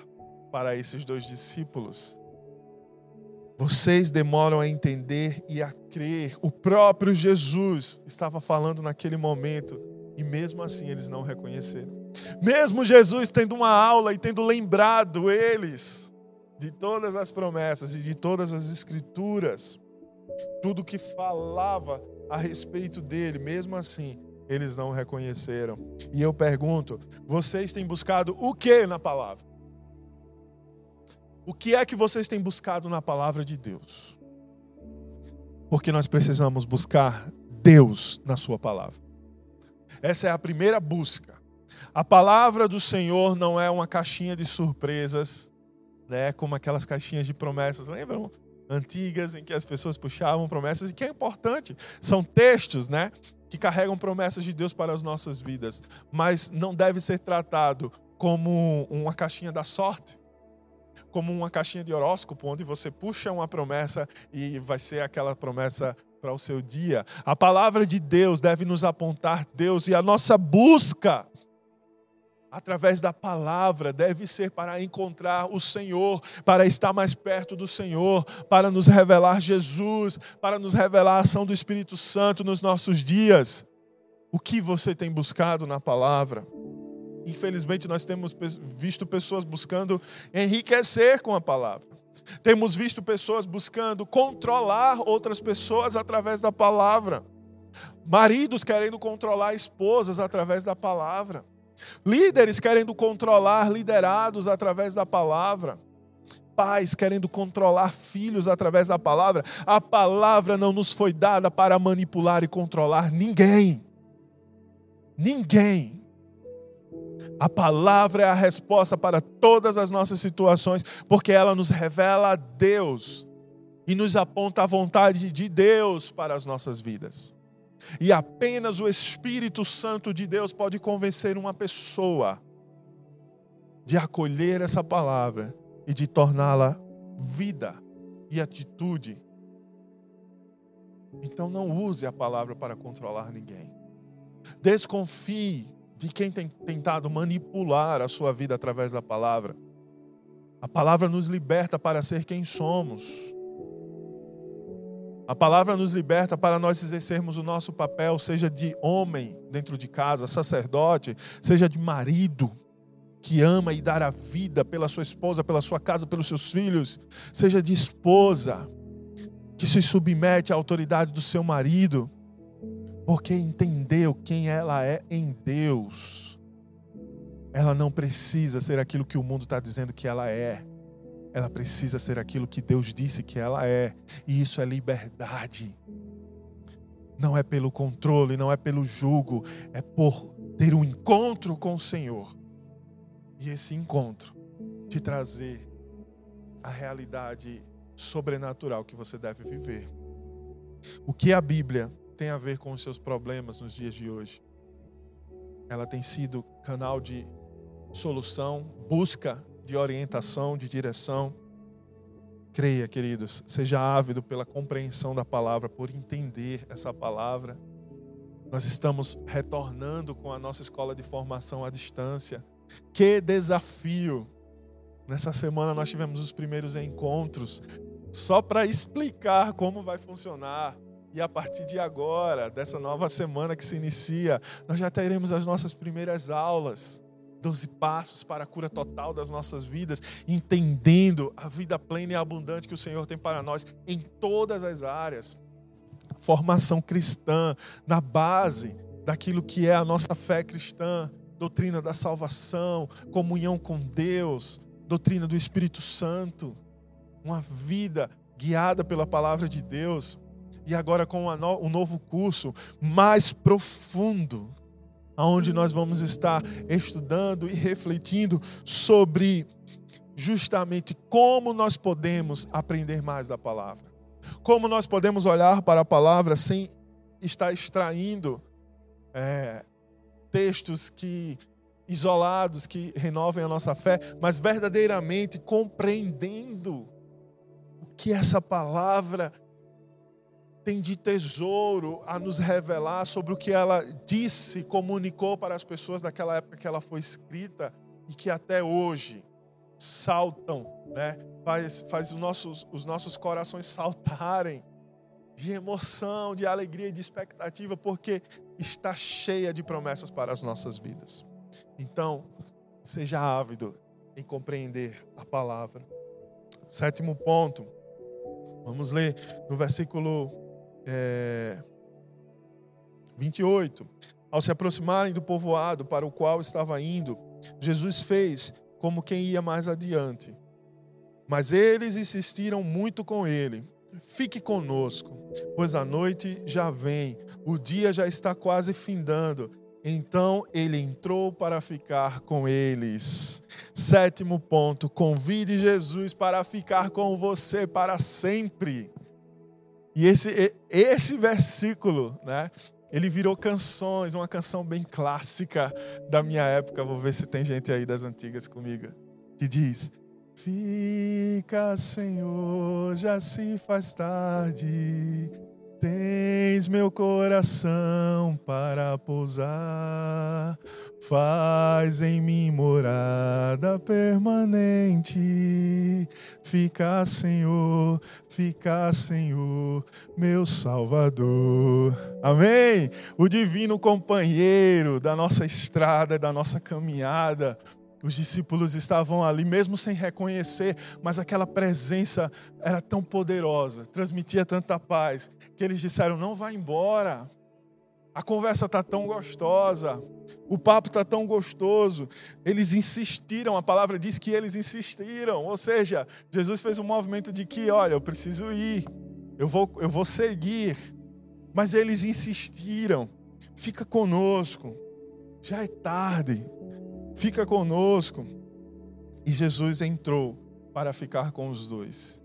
para esses dois discípulos. Vocês demoram a entender e a crer. O próprio Jesus estava falando naquele momento e mesmo assim eles não reconheceram. Mesmo Jesus tendo uma aula e tendo lembrado eles de todas as promessas e de todas as escrituras, tudo que falava a respeito dele, mesmo assim, eles não reconheceram. E eu pergunto: vocês têm buscado o que na palavra? O que é que vocês têm buscado na palavra de Deus? Porque nós precisamos buscar Deus na Sua palavra. Essa é a primeira busca. A palavra do Senhor não é uma caixinha de surpresas, né, como aquelas caixinhas de promessas, lembram? Antigas em que as pessoas puxavam promessas, e que é importante. São textos, né, que carregam promessas de Deus para as nossas vidas, mas não deve ser tratado como uma caixinha da sorte, como uma caixinha de horóscopo, onde você puxa uma promessa e vai ser aquela promessa para o seu dia. A palavra de Deus deve nos apontar Deus e a nossa busca através da palavra deve ser para encontrar o Senhor, para estar mais perto do Senhor, para nos revelar Jesus, para nos revelar a ação do Espírito Santo nos nossos dias. O que você tem buscado na palavra? Infelizmente, nós temos visto pessoas buscando enriquecer com a palavra. Temos visto pessoas buscando controlar outras pessoas através da palavra. Maridos querendo controlar esposas através da palavra. Líderes querendo controlar liderados através da palavra. Pais querendo controlar filhos através da palavra. A palavra não nos foi dada para manipular e controlar ninguém. Ninguém. A palavra é a resposta para todas as nossas situações, porque ela nos revela a Deus e nos aponta a vontade de Deus para as nossas vidas. E apenas o Espírito Santo de Deus pode convencer uma pessoa de acolher essa palavra e de torná-la vida e atitude. Então não use a palavra para controlar ninguém. Desconfie de quem tem tentado manipular a sua vida através da palavra. A palavra nos liberta para ser quem somos. A palavra nos liberta para nós exercermos o nosso papel, seja de homem dentro de casa, sacerdote, seja de marido que ama e dar a vida pela sua esposa, pela sua casa, pelos seus filhos, seja de esposa que se submete à autoridade do seu marido, porque entendeu quem ela é em Deus. Ela não precisa ser aquilo que o mundo está dizendo que ela é. Ela precisa ser aquilo que Deus disse que ela é. E isso é liberdade. Não é pelo controle, não é pelo jugo, é por ter um encontro com o Senhor. E esse encontro te trazer a realidade sobrenatural que você deve viver. O que a Bíblia tem a ver com os seus problemas nos dias de hoje. Ela tem sido canal de solução, busca de orientação, de direção. Creia, queridos, seja ávido pela compreensão da palavra, por entender essa palavra. Nós estamos retornando com a nossa escola de formação à distância. Que desafio! Nessa semana nós tivemos os primeiros encontros só para explicar como vai funcionar. E a partir de agora, dessa nova semana que se inicia, nós já teremos as nossas primeiras aulas. Doze passos para a cura total das nossas vidas, entendendo a vida plena e abundante que o Senhor tem para nós em todas as áreas. Formação cristã, na base daquilo que é a nossa fé cristã, doutrina da salvação, comunhão com Deus, doutrina do Espírito Santo, uma vida guiada pela palavra de Deus e agora com um novo curso mais profundo, onde nós vamos estar estudando e refletindo sobre justamente como nós podemos aprender mais da palavra. Como nós podemos olhar para a palavra sem estar extraindo é, textos que isolados que renovem a nossa fé, mas verdadeiramente compreendendo o que essa palavra tem de tesouro a nos revelar sobre o que ela disse, comunicou para as pessoas daquela época que ela foi escrita e que até hoje saltam, né? faz, faz os, nossos, os nossos corações saltarem de emoção, de alegria de expectativa, porque está cheia de promessas para as nossas vidas. Então, seja ávido em compreender a palavra. Sétimo ponto, vamos ler no versículo é, 28. Ao se aproximarem do povoado para o qual estava indo, Jesus fez como quem ia mais adiante. Mas eles insistiram muito com ele. Fique conosco, pois a noite já vem, o dia já está quase findando. Então ele entrou para ficar com eles. Sétimo ponto: convide Jesus para ficar com você para sempre. E esse, esse versículo, né? Ele virou canções, uma canção bem clássica da minha época. Vou ver se tem gente aí das antigas comigo. Que diz: Fica, Senhor, já se faz tarde. Tens meu coração para pousar, faz em mim morada permanente. Fica, Senhor, fica, Senhor, meu Salvador. Amém? O divino companheiro da nossa estrada, da nossa caminhada. Os discípulos estavam ali, mesmo sem reconhecer, mas aquela presença era tão poderosa, transmitia tanta paz, que eles disseram: Não vá embora. A conversa está tão gostosa, o papo está tão gostoso. Eles insistiram, a palavra diz que eles insistiram. Ou seja, Jesus fez um movimento de que, olha, eu preciso ir, eu vou, eu vou seguir. Mas eles insistiram, fica conosco, já é tarde, fica conosco. E Jesus entrou para ficar com os dois.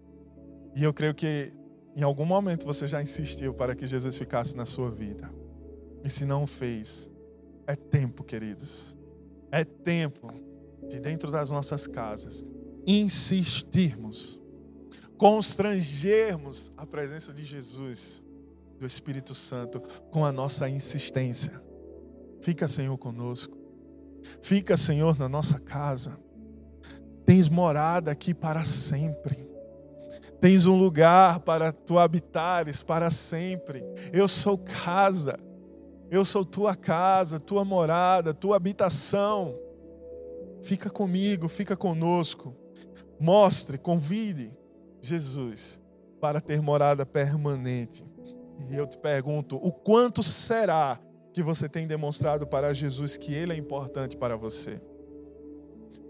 E eu creio que em algum momento você já insistiu para que Jesus ficasse na sua vida. E se não fez, é tempo, queridos. É tempo de dentro das nossas casas insistirmos, constrangermos a presença de Jesus, do Espírito Santo, com a nossa insistência. Fica, Senhor, conosco. Fica, Senhor, na nossa casa. Tens morada aqui para sempre. Tens um lugar para tu habitares para sempre. Eu sou casa. Eu sou tua casa, tua morada, tua habitação. Fica comigo, fica conosco. Mostre, convide Jesus para ter morada permanente. E eu te pergunto: o quanto será que você tem demonstrado para Jesus que Ele é importante para você?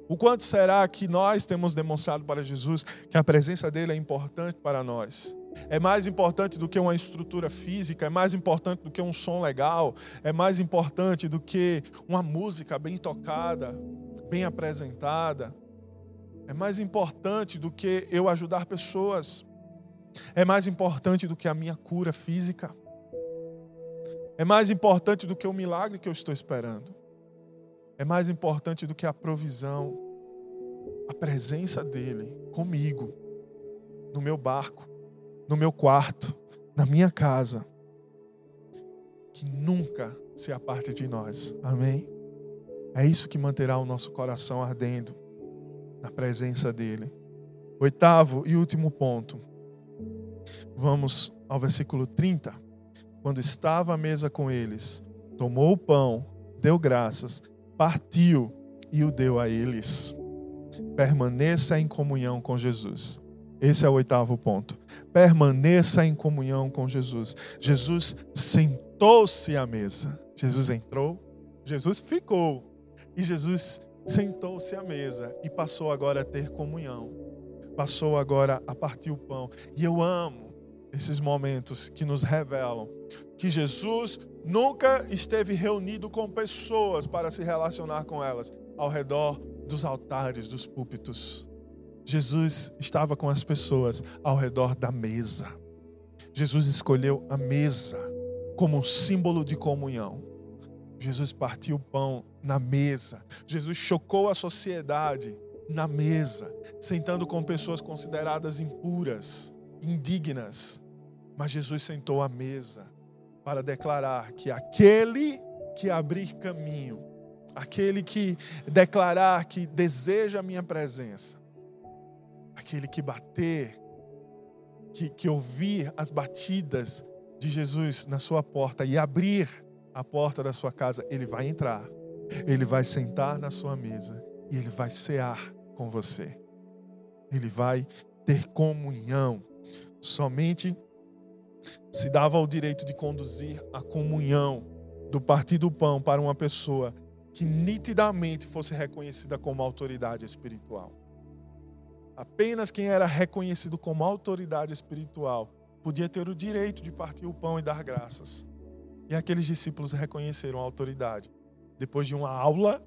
O quanto será que nós temos demonstrado para Jesus que a presença dele é importante para nós? é mais importante do que uma estrutura física, é mais importante do que um som legal, é mais importante do que uma música bem tocada, bem apresentada. É mais importante do que eu ajudar pessoas. É mais importante do que a minha cura física. É mais importante do que o milagre que eu estou esperando. É mais importante do que a provisão, a presença dele comigo, no meu barco no meu quarto, na minha casa, que nunca se aparte de nós. Amém? É isso que manterá o nosso coração ardendo na presença dEle. Oitavo e último ponto. Vamos ao versículo 30. Quando estava à mesa com eles, tomou o pão, deu graças, partiu e o deu a eles. Permaneça em comunhão com Jesus. Esse é o oitavo ponto. Permaneça em comunhão com Jesus. Jesus sentou-se à mesa. Jesus entrou, Jesus ficou. E Jesus sentou-se à mesa e passou agora a ter comunhão. Passou agora a partir o pão. E eu amo esses momentos que nos revelam que Jesus nunca esteve reunido com pessoas para se relacionar com elas ao redor dos altares, dos púlpitos. Jesus estava com as pessoas ao redor da mesa. Jesus escolheu a mesa como um símbolo de comunhão. Jesus partiu o pão na mesa. Jesus chocou a sociedade na mesa, sentando com pessoas consideradas impuras, indignas. Mas Jesus sentou à mesa para declarar que aquele que abrir caminho, aquele que declarar que deseja a minha presença, aquele que bater, que, que ouvir as batidas de Jesus na sua porta e abrir a porta da sua casa, ele vai entrar, ele vai sentar na sua mesa e ele vai cear com você. Ele vai ter comunhão. Somente se dava o direito de conduzir a comunhão do partir do pão para uma pessoa que nitidamente fosse reconhecida como autoridade espiritual. Apenas quem era reconhecido como autoridade espiritual podia ter o direito de partir o pão e dar graças. E aqueles discípulos reconheceram a autoridade. Depois de uma aula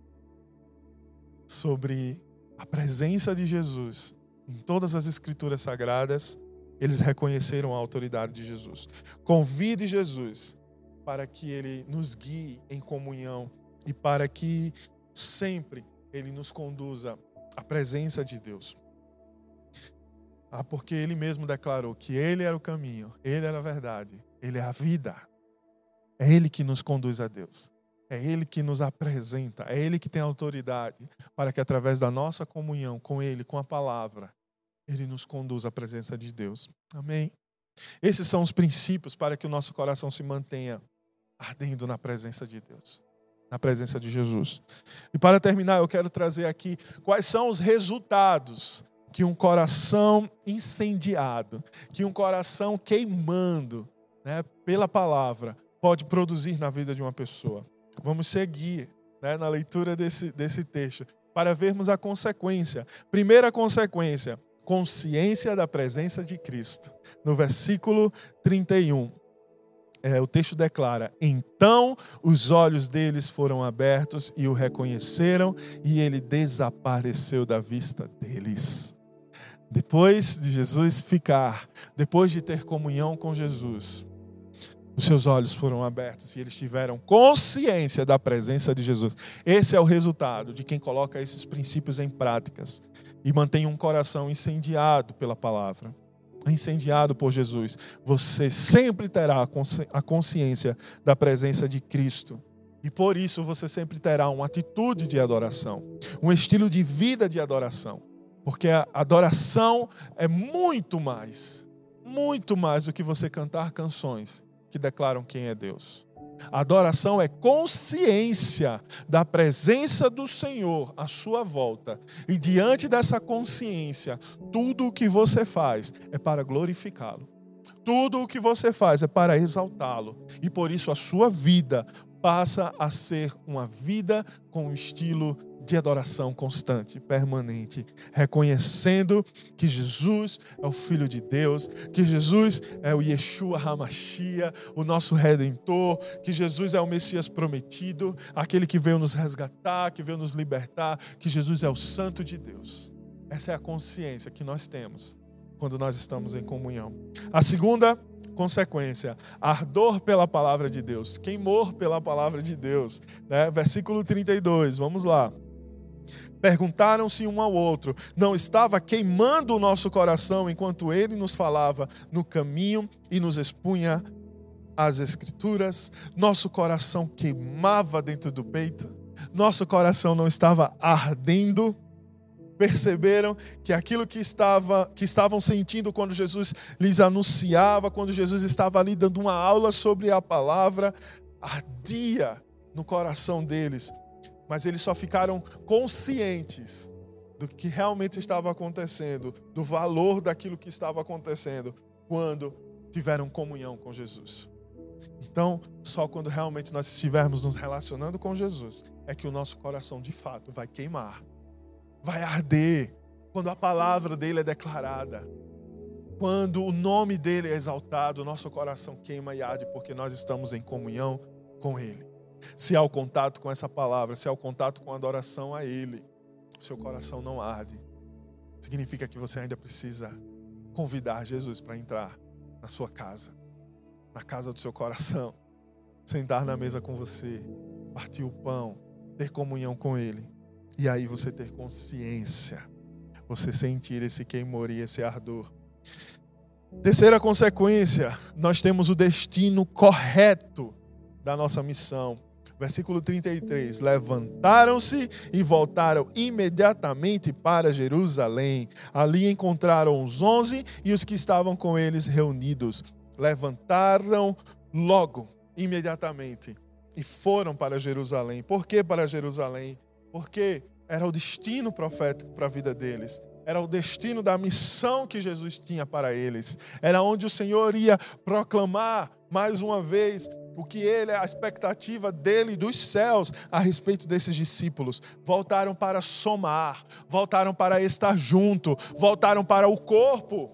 sobre a presença de Jesus em todas as escrituras sagradas, eles reconheceram a autoridade de Jesus. Convide Jesus para que ele nos guie em comunhão e para que sempre ele nos conduza à presença de Deus. Ah, porque ele mesmo declarou que ele era o caminho, ele era a verdade, ele é a vida. É ele que nos conduz a Deus. É ele que nos apresenta, é ele que tem autoridade para que através da nossa comunhão com ele, com a palavra, ele nos conduz à presença de Deus. Amém. Esses são os princípios para que o nosso coração se mantenha ardendo na presença de Deus, na presença de Jesus. E para terminar, eu quero trazer aqui quais são os resultados que um coração incendiado, que um coração queimando né, pela palavra pode produzir na vida de uma pessoa. Vamos seguir né, na leitura desse, desse texto para vermos a consequência. Primeira consequência: consciência da presença de Cristo. No versículo 31, é, o texto declara: Então os olhos deles foram abertos e o reconheceram, e ele desapareceu da vista deles. Depois de Jesus ficar, depois de ter comunhão com Jesus, os seus olhos foram abertos e eles tiveram consciência da presença de Jesus. Esse é o resultado de quem coloca esses princípios em práticas e mantém um coração incendiado pela palavra, incendiado por Jesus, você sempre terá a consciência da presença de Cristo. E por isso você sempre terá uma atitude de adoração, um estilo de vida de adoração. Porque a adoração é muito mais, muito mais do que você cantar canções que declaram quem é Deus. Adoração é consciência da presença do Senhor à sua volta. E diante dessa consciência, tudo o que você faz é para glorificá-lo. Tudo o que você faz é para exaltá-lo. E por isso a sua vida passa a ser uma vida com estilo de adoração constante, permanente, reconhecendo que Jesus é o Filho de Deus, que Jesus é o Yeshua Hamashia, o nosso Redentor, que Jesus é o Messias prometido, aquele que veio nos resgatar, que veio nos libertar, que Jesus é o Santo de Deus. Essa é a consciência que nós temos quando nós estamos em comunhão. A segunda consequência, ardor pela palavra de Deus, queimor pela palavra de Deus. Né? Versículo 32, vamos lá. Perguntaram-se um ao outro: não estava queimando o nosso coração enquanto ele nos falava no caminho e nos expunha as Escrituras? Nosso coração queimava dentro do peito? Nosso coração não estava ardendo? perceberam que aquilo que, estava, que estavam sentindo quando Jesus lhes anunciava, quando Jesus estava ali dando uma aula sobre a palavra, ardia no coração deles mas eles só ficaram conscientes do que realmente estava acontecendo, do valor daquilo que estava acontecendo, quando tiveram comunhão com Jesus. Então, só quando realmente nós estivermos nos relacionando com Jesus é que o nosso coração de fato vai queimar, vai arder, quando a palavra dele é declarada. Quando o nome dele é exaltado, o nosso coração queima e arde porque nós estamos em comunhão com ele se há o contato com essa palavra, se há o contato com a adoração a Ele, o seu coração não arde. Significa que você ainda precisa convidar Jesus para entrar na sua casa, na casa do seu coração, sentar na mesa com você, partir o pão, ter comunhão com Ele. E aí você ter consciência, você sentir esse queimor e esse ardor. Terceira consequência, nós temos o destino correto da nossa missão. Versículo 33: Levantaram-se e voltaram imediatamente para Jerusalém. Ali encontraram os onze e os que estavam com eles reunidos. Levantaram logo, imediatamente, e foram para Jerusalém. Por que para Jerusalém? Porque era o destino profético para a vida deles. Era o destino da missão que Jesus tinha para eles. Era onde o Senhor ia proclamar mais uma vez o que ele, a expectativa dele dos céus a respeito desses discípulos. Voltaram para somar, voltaram para estar junto, voltaram para o corpo.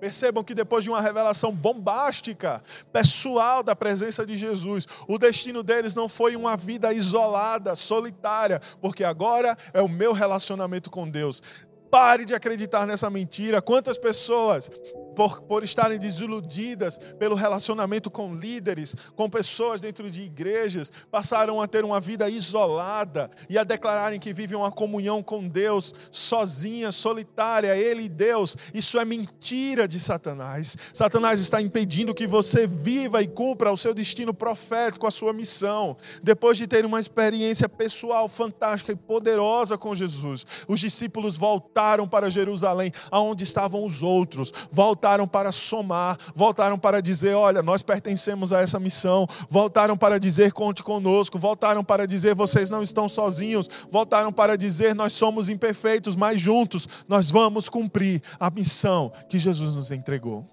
Percebam que depois de uma revelação bombástica, pessoal da presença de Jesus, o destino deles não foi uma vida isolada, solitária, porque agora é o meu relacionamento com Deus. Pare de acreditar nessa mentira. Quantas pessoas por, por estarem desiludidas pelo relacionamento com líderes, com pessoas dentro de igrejas, passaram a ter uma vida isolada e a declararem que vivem uma comunhão com Deus sozinha, solitária, Ele e Deus. Isso é mentira de Satanás. Satanás está impedindo que você viva e cumpra o seu destino profético, a sua missão. Depois de ter uma experiência pessoal fantástica e poderosa com Jesus, os discípulos voltaram para Jerusalém, aonde estavam os outros. Voltaram voltaram para somar, voltaram para dizer: olha, nós pertencemos a essa missão, voltaram para dizer: conte conosco, voltaram para dizer: vocês não estão sozinhos, voltaram para dizer: nós somos imperfeitos, mas juntos nós vamos cumprir a missão que Jesus nos entregou.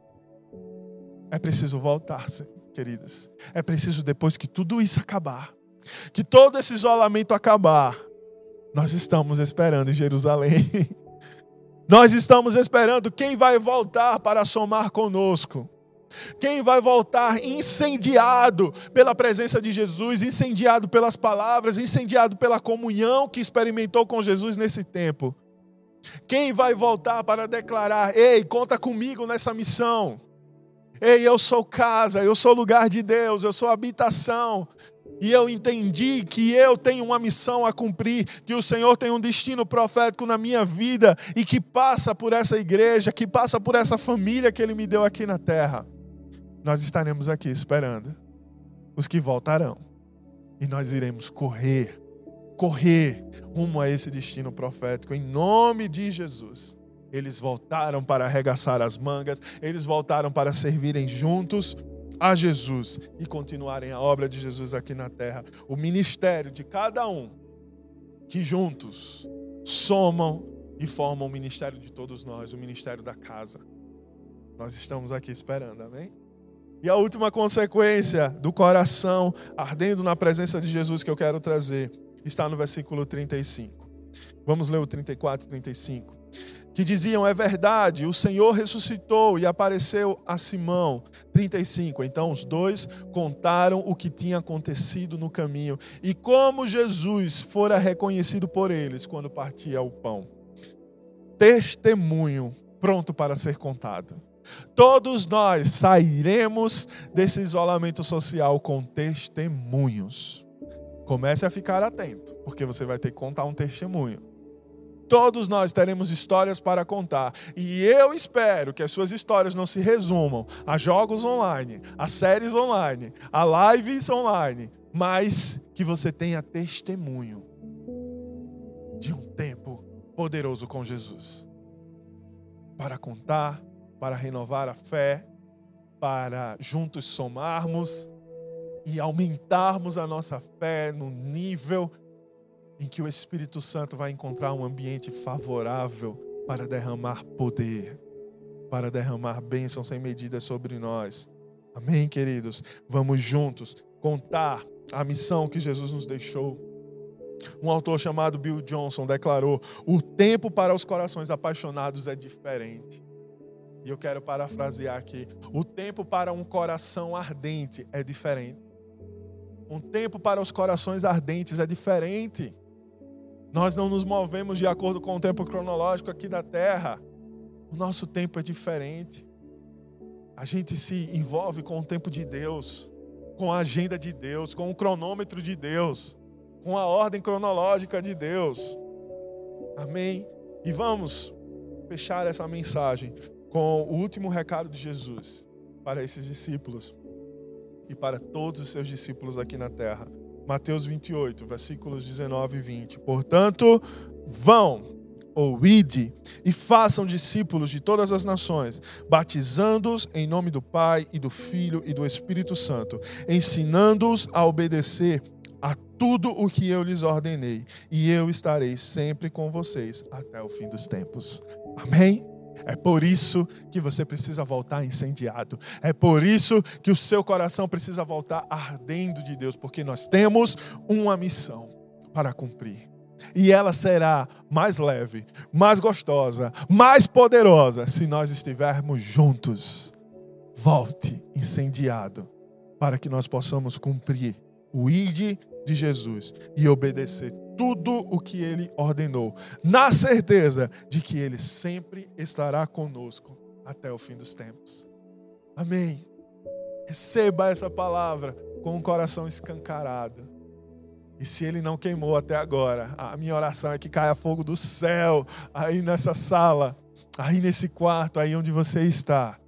É preciso voltar, queridas. É preciso, depois que tudo isso acabar, que todo esse isolamento acabar, nós estamos esperando em Jerusalém. Nós estamos esperando quem vai voltar para somar conosco. Quem vai voltar incendiado pela presença de Jesus, incendiado pelas palavras, incendiado pela comunhão que experimentou com Jesus nesse tempo? Quem vai voltar para declarar: Ei, conta comigo nessa missão. Ei, eu sou casa, eu sou lugar de Deus, eu sou habitação, e eu entendi que eu tenho uma missão a cumprir, que o Senhor tem um destino profético na minha vida e que passa por essa igreja, que passa por essa família que Ele me deu aqui na terra. Nós estaremos aqui esperando os que voltarão e nós iremos correr, correr rumo a esse destino profético em nome de Jesus. Eles voltaram para arregaçar as mangas, eles voltaram para servirem juntos a Jesus e continuarem a obra de Jesus aqui na terra. O ministério de cada um que juntos somam e formam o ministério de todos nós, o ministério da casa. Nós estamos aqui esperando, amém? E a última consequência do coração ardendo na presença de Jesus que eu quero trazer está no versículo 35. Vamos ler o 34 e 35 que diziam: É verdade, o Senhor ressuscitou e apareceu a Simão. 35. Então os dois contaram o que tinha acontecido no caminho e como Jesus fora reconhecido por eles quando partia o pão. Testemunho pronto para ser contado. Todos nós sairemos desse isolamento social com testemunhos. Comece a ficar atento, porque você vai ter que contar um testemunho. Todos nós teremos histórias para contar. E eu espero que as suas histórias não se resumam a jogos online, a séries online, a lives online, mas que você tenha testemunho de um tempo poderoso com Jesus. Para contar, para renovar a fé, para juntos somarmos e aumentarmos a nossa fé no nível em que o Espírito Santo vai encontrar um ambiente favorável para derramar poder, para derramar bênção sem medida sobre nós. Amém, queridos? Vamos juntos contar a missão que Jesus nos deixou. Um autor chamado Bill Johnson declarou: o tempo para os corações apaixonados é diferente. E eu quero parafrasear aqui: o tempo para um coração ardente é diferente. Um tempo para os corações ardentes é diferente. Nós não nos movemos de acordo com o tempo cronológico aqui da terra. O nosso tempo é diferente. A gente se envolve com o tempo de Deus, com a agenda de Deus, com o cronômetro de Deus, com a ordem cronológica de Deus. Amém? E vamos fechar essa mensagem com o último recado de Jesus para esses discípulos e para todos os seus discípulos aqui na terra. Mateus 28, versículos 19 e 20. Portanto, vão ou ide e façam discípulos de todas as nações, batizando-os em nome do Pai e do Filho e do Espírito Santo, ensinando-os a obedecer a tudo o que eu lhes ordenei, e eu estarei sempre com vocês até o fim dos tempos. Amém? É por isso que você precisa voltar incendiado. É por isso que o seu coração precisa voltar ardendo de Deus, porque nós temos uma missão para cumprir. E ela será mais leve, mais gostosa, mais poderosa se nós estivermos juntos. Volte incendiado para que nós possamos cumprir o ID de Jesus e obedecer tudo o que ele ordenou, na certeza de que ele sempre estará conosco até o fim dos tempos. Amém. Receba essa palavra com o coração escancarado. E se ele não queimou até agora, a minha oração é que caia fogo do céu aí nessa sala, aí nesse quarto, aí onde você está.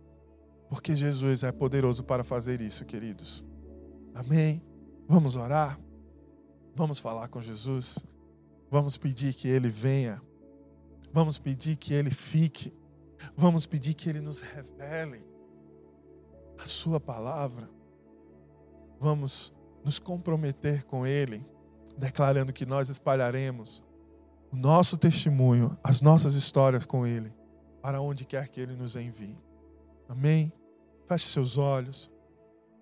Porque Jesus é poderoso para fazer isso, queridos. Amém? Vamos orar? Vamos falar com Jesus? Vamos pedir que ele venha? Vamos pedir que ele fique? Vamos pedir que ele nos revele a sua palavra? Vamos nos comprometer com ele? declarando que nós espalharemos o nosso testemunho, as nossas histórias com Ele, para onde quer que Ele nos envie. Amém? Feche seus olhos.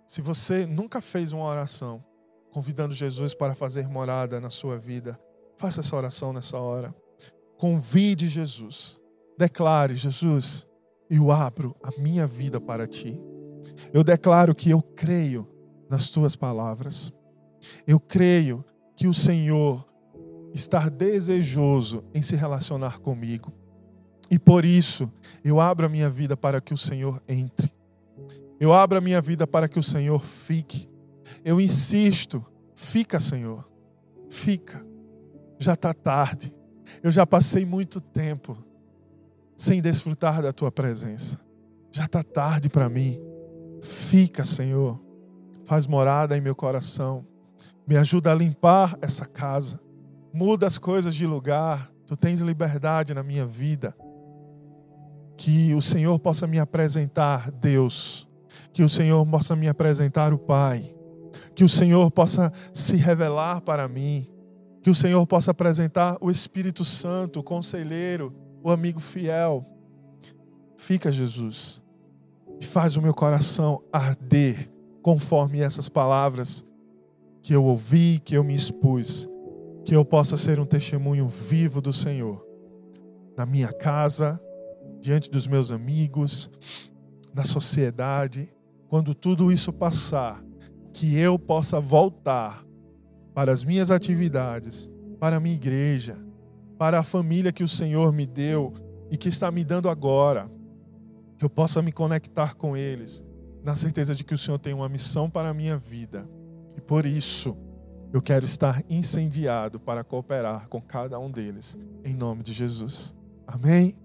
Se você nunca fez uma oração convidando Jesus para fazer morada na sua vida, faça essa oração nessa hora. Convide Jesus. Declare, Jesus, eu abro a minha vida para ti. Eu declaro que eu creio nas tuas palavras. Eu creio que o Senhor está desejoso em se relacionar comigo. E por isso, eu abro a minha vida para que o Senhor entre. Eu abro a minha vida para que o Senhor fique. Eu insisto, fica, Senhor. Fica. Já está tarde. Eu já passei muito tempo sem desfrutar da tua presença. Já está tarde para mim. Fica, Senhor. Faz morada em meu coração. Me ajuda a limpar essa casa. Muda as coisas de lugar. Tu tens liberdade na minha vida. Que o Senhor possa me apresentar Deus. Que o Senhor possa me apresentar o Pai. Que o Senhor possa se revelar para mim. Que o Senhor possa apresentar o Espírito Santo, o conselheiro, o amigo fiel. Fica, Jesus, e faz o meu coração arder conforme essas palavras que eu ouvi, que eu me expus, que eu possa ser um testemunho vivo do Senhor na minha casa, diante dos meus amigos, na sociedade, quando tudo isso passar, que eu possa voltar para as minhas atividades, para a minha igreja, para a família que o Senhor me deu e que está me dando agora, que eu possa me conectar com eles, na certeza de que o Senhor tem uma missão para a minha vida e por isso, eu quero estar incendiado para cooperar com cada um deles, em nome de Jesus. Amém?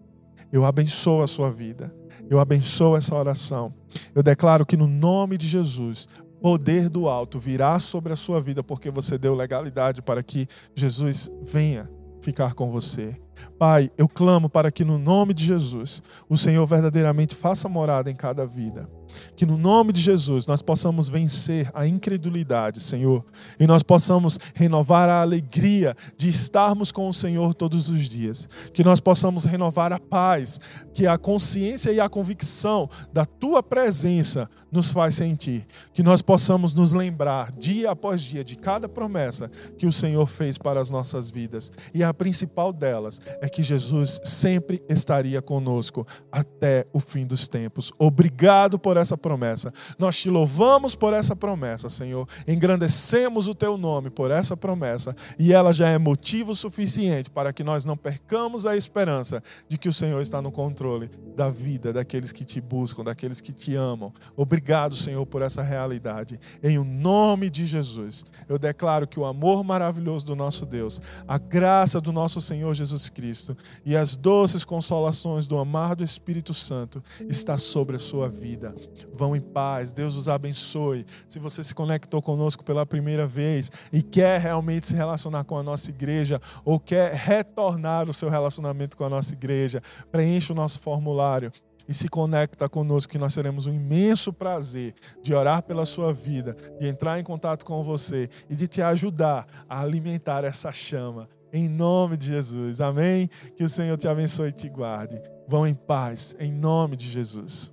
Eu abençoo a sua vida. Eu abençoo essa oração. Eu declaro que no nome de Jesus, poder do alto virá sobre a sua vida, porque você deu legalidade para que Jesus venha ficar com você. Pai, eu clamo para que no nome de Jesus, o Senhor verdadeiramente faça morada em cada vida. Que no nome de Jesus nós possamos vencer a incredulidade, Senhor, e nós possamos renovar a alegria de estarmos com o Senhor todos os dias. Que nós possamos renovar a paz, que a consciência e a convicção da tua presença nos faz sentir. Que nós possamos nos lembrar dia após dia de cada promessa que o Senhor fez para as nossas vidas. E a principal delas é que Jesus sempre estaria conosco até o fim dos tempos. Obrigado por essa promessa. Nós te louvamos por essa promessa, Senhor. Engrandecemos o teu nome por essa promessa. E ela já é motivo suficiente para que nós não percamos a esperança de que o Senhor está no controle da vida daqueles que te buscam, daqueles que te amam. Obrigado, Senhor, por essa realidade. Em o nome de Jesus, eu declaro que o amor maravilhoso do nosso Deus, a graça do nosso Senhor Jesus Cristo e as doces consolações do amado Espírito Santo está sobre a sua vida. Vão em paz, Deus os abençoe. Se você se conectou conosco pela primeira vez e quer realmente se relacionar com a nossa igreja ou quer retornar o seu relacionamento com a nossa igreja, preencha o nosso formulário e se conecta conosco, que nós teremos um imenso prazer de orar pela sua vida, de entrar em contato com você e de te ajudar a alimentar essa chama. Em nome de Jesus. Amém? Que o Senhor te abençoe e te guarde. Vão em paz, em nome de Jesus.